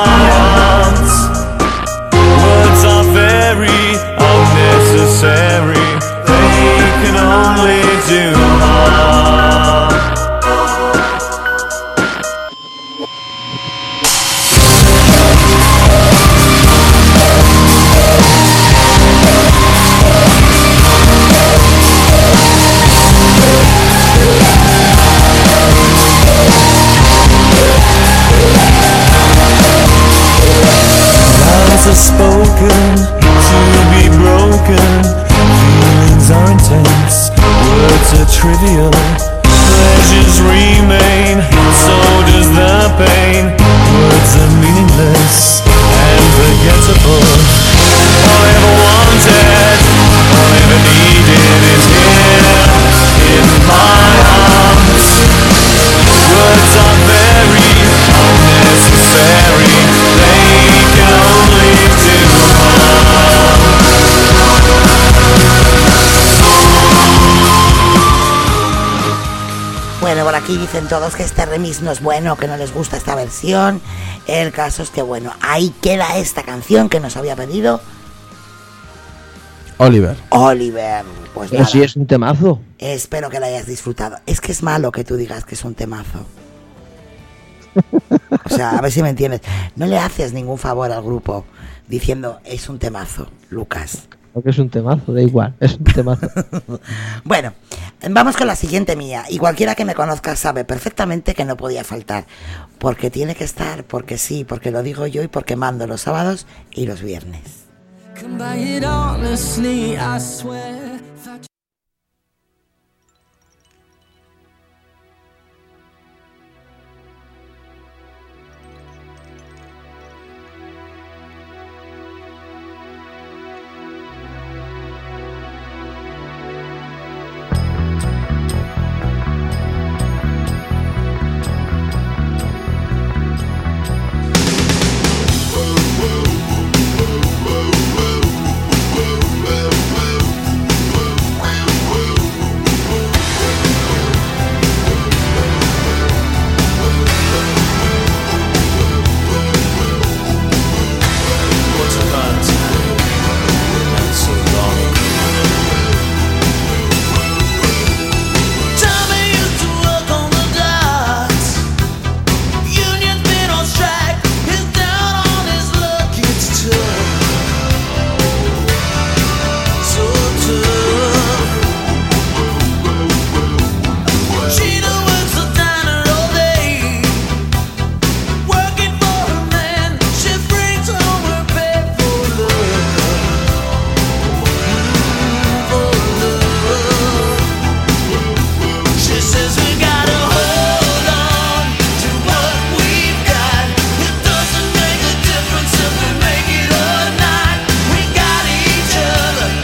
[SPEAKER 1] todos que este remix no es bueno, que no les gusta esta versión. El caso es que, bueno, ahí queda esta canción que nos había pedido
[SPEAKER 3] Oliver.
[SPEAKER 1] Oliver. Pues
[SPEAKER 2] Pero
[SPEAKER 1] nada,
[SPEAKER 2] sí es un temazo.
[SPEAKER 1] espero que la hayas disfrutado. Es que es malo que tú digas que es un temazo. O sea, a ver si me entiendes. No le haces ningún favor al grupo diciendo es un temazo, Lucas.
[SPEAKER 2] Porque es un temazo, da igual, es un temazo.
[SPEAKER 1] Bueno, vamos con la siguiente mía. Y cualquiera que me conozca sabe perfectamente que no podía faltar. Porque tiene que estar, porque sí, porque lo digo yo y porque mando los sábados y los viernes.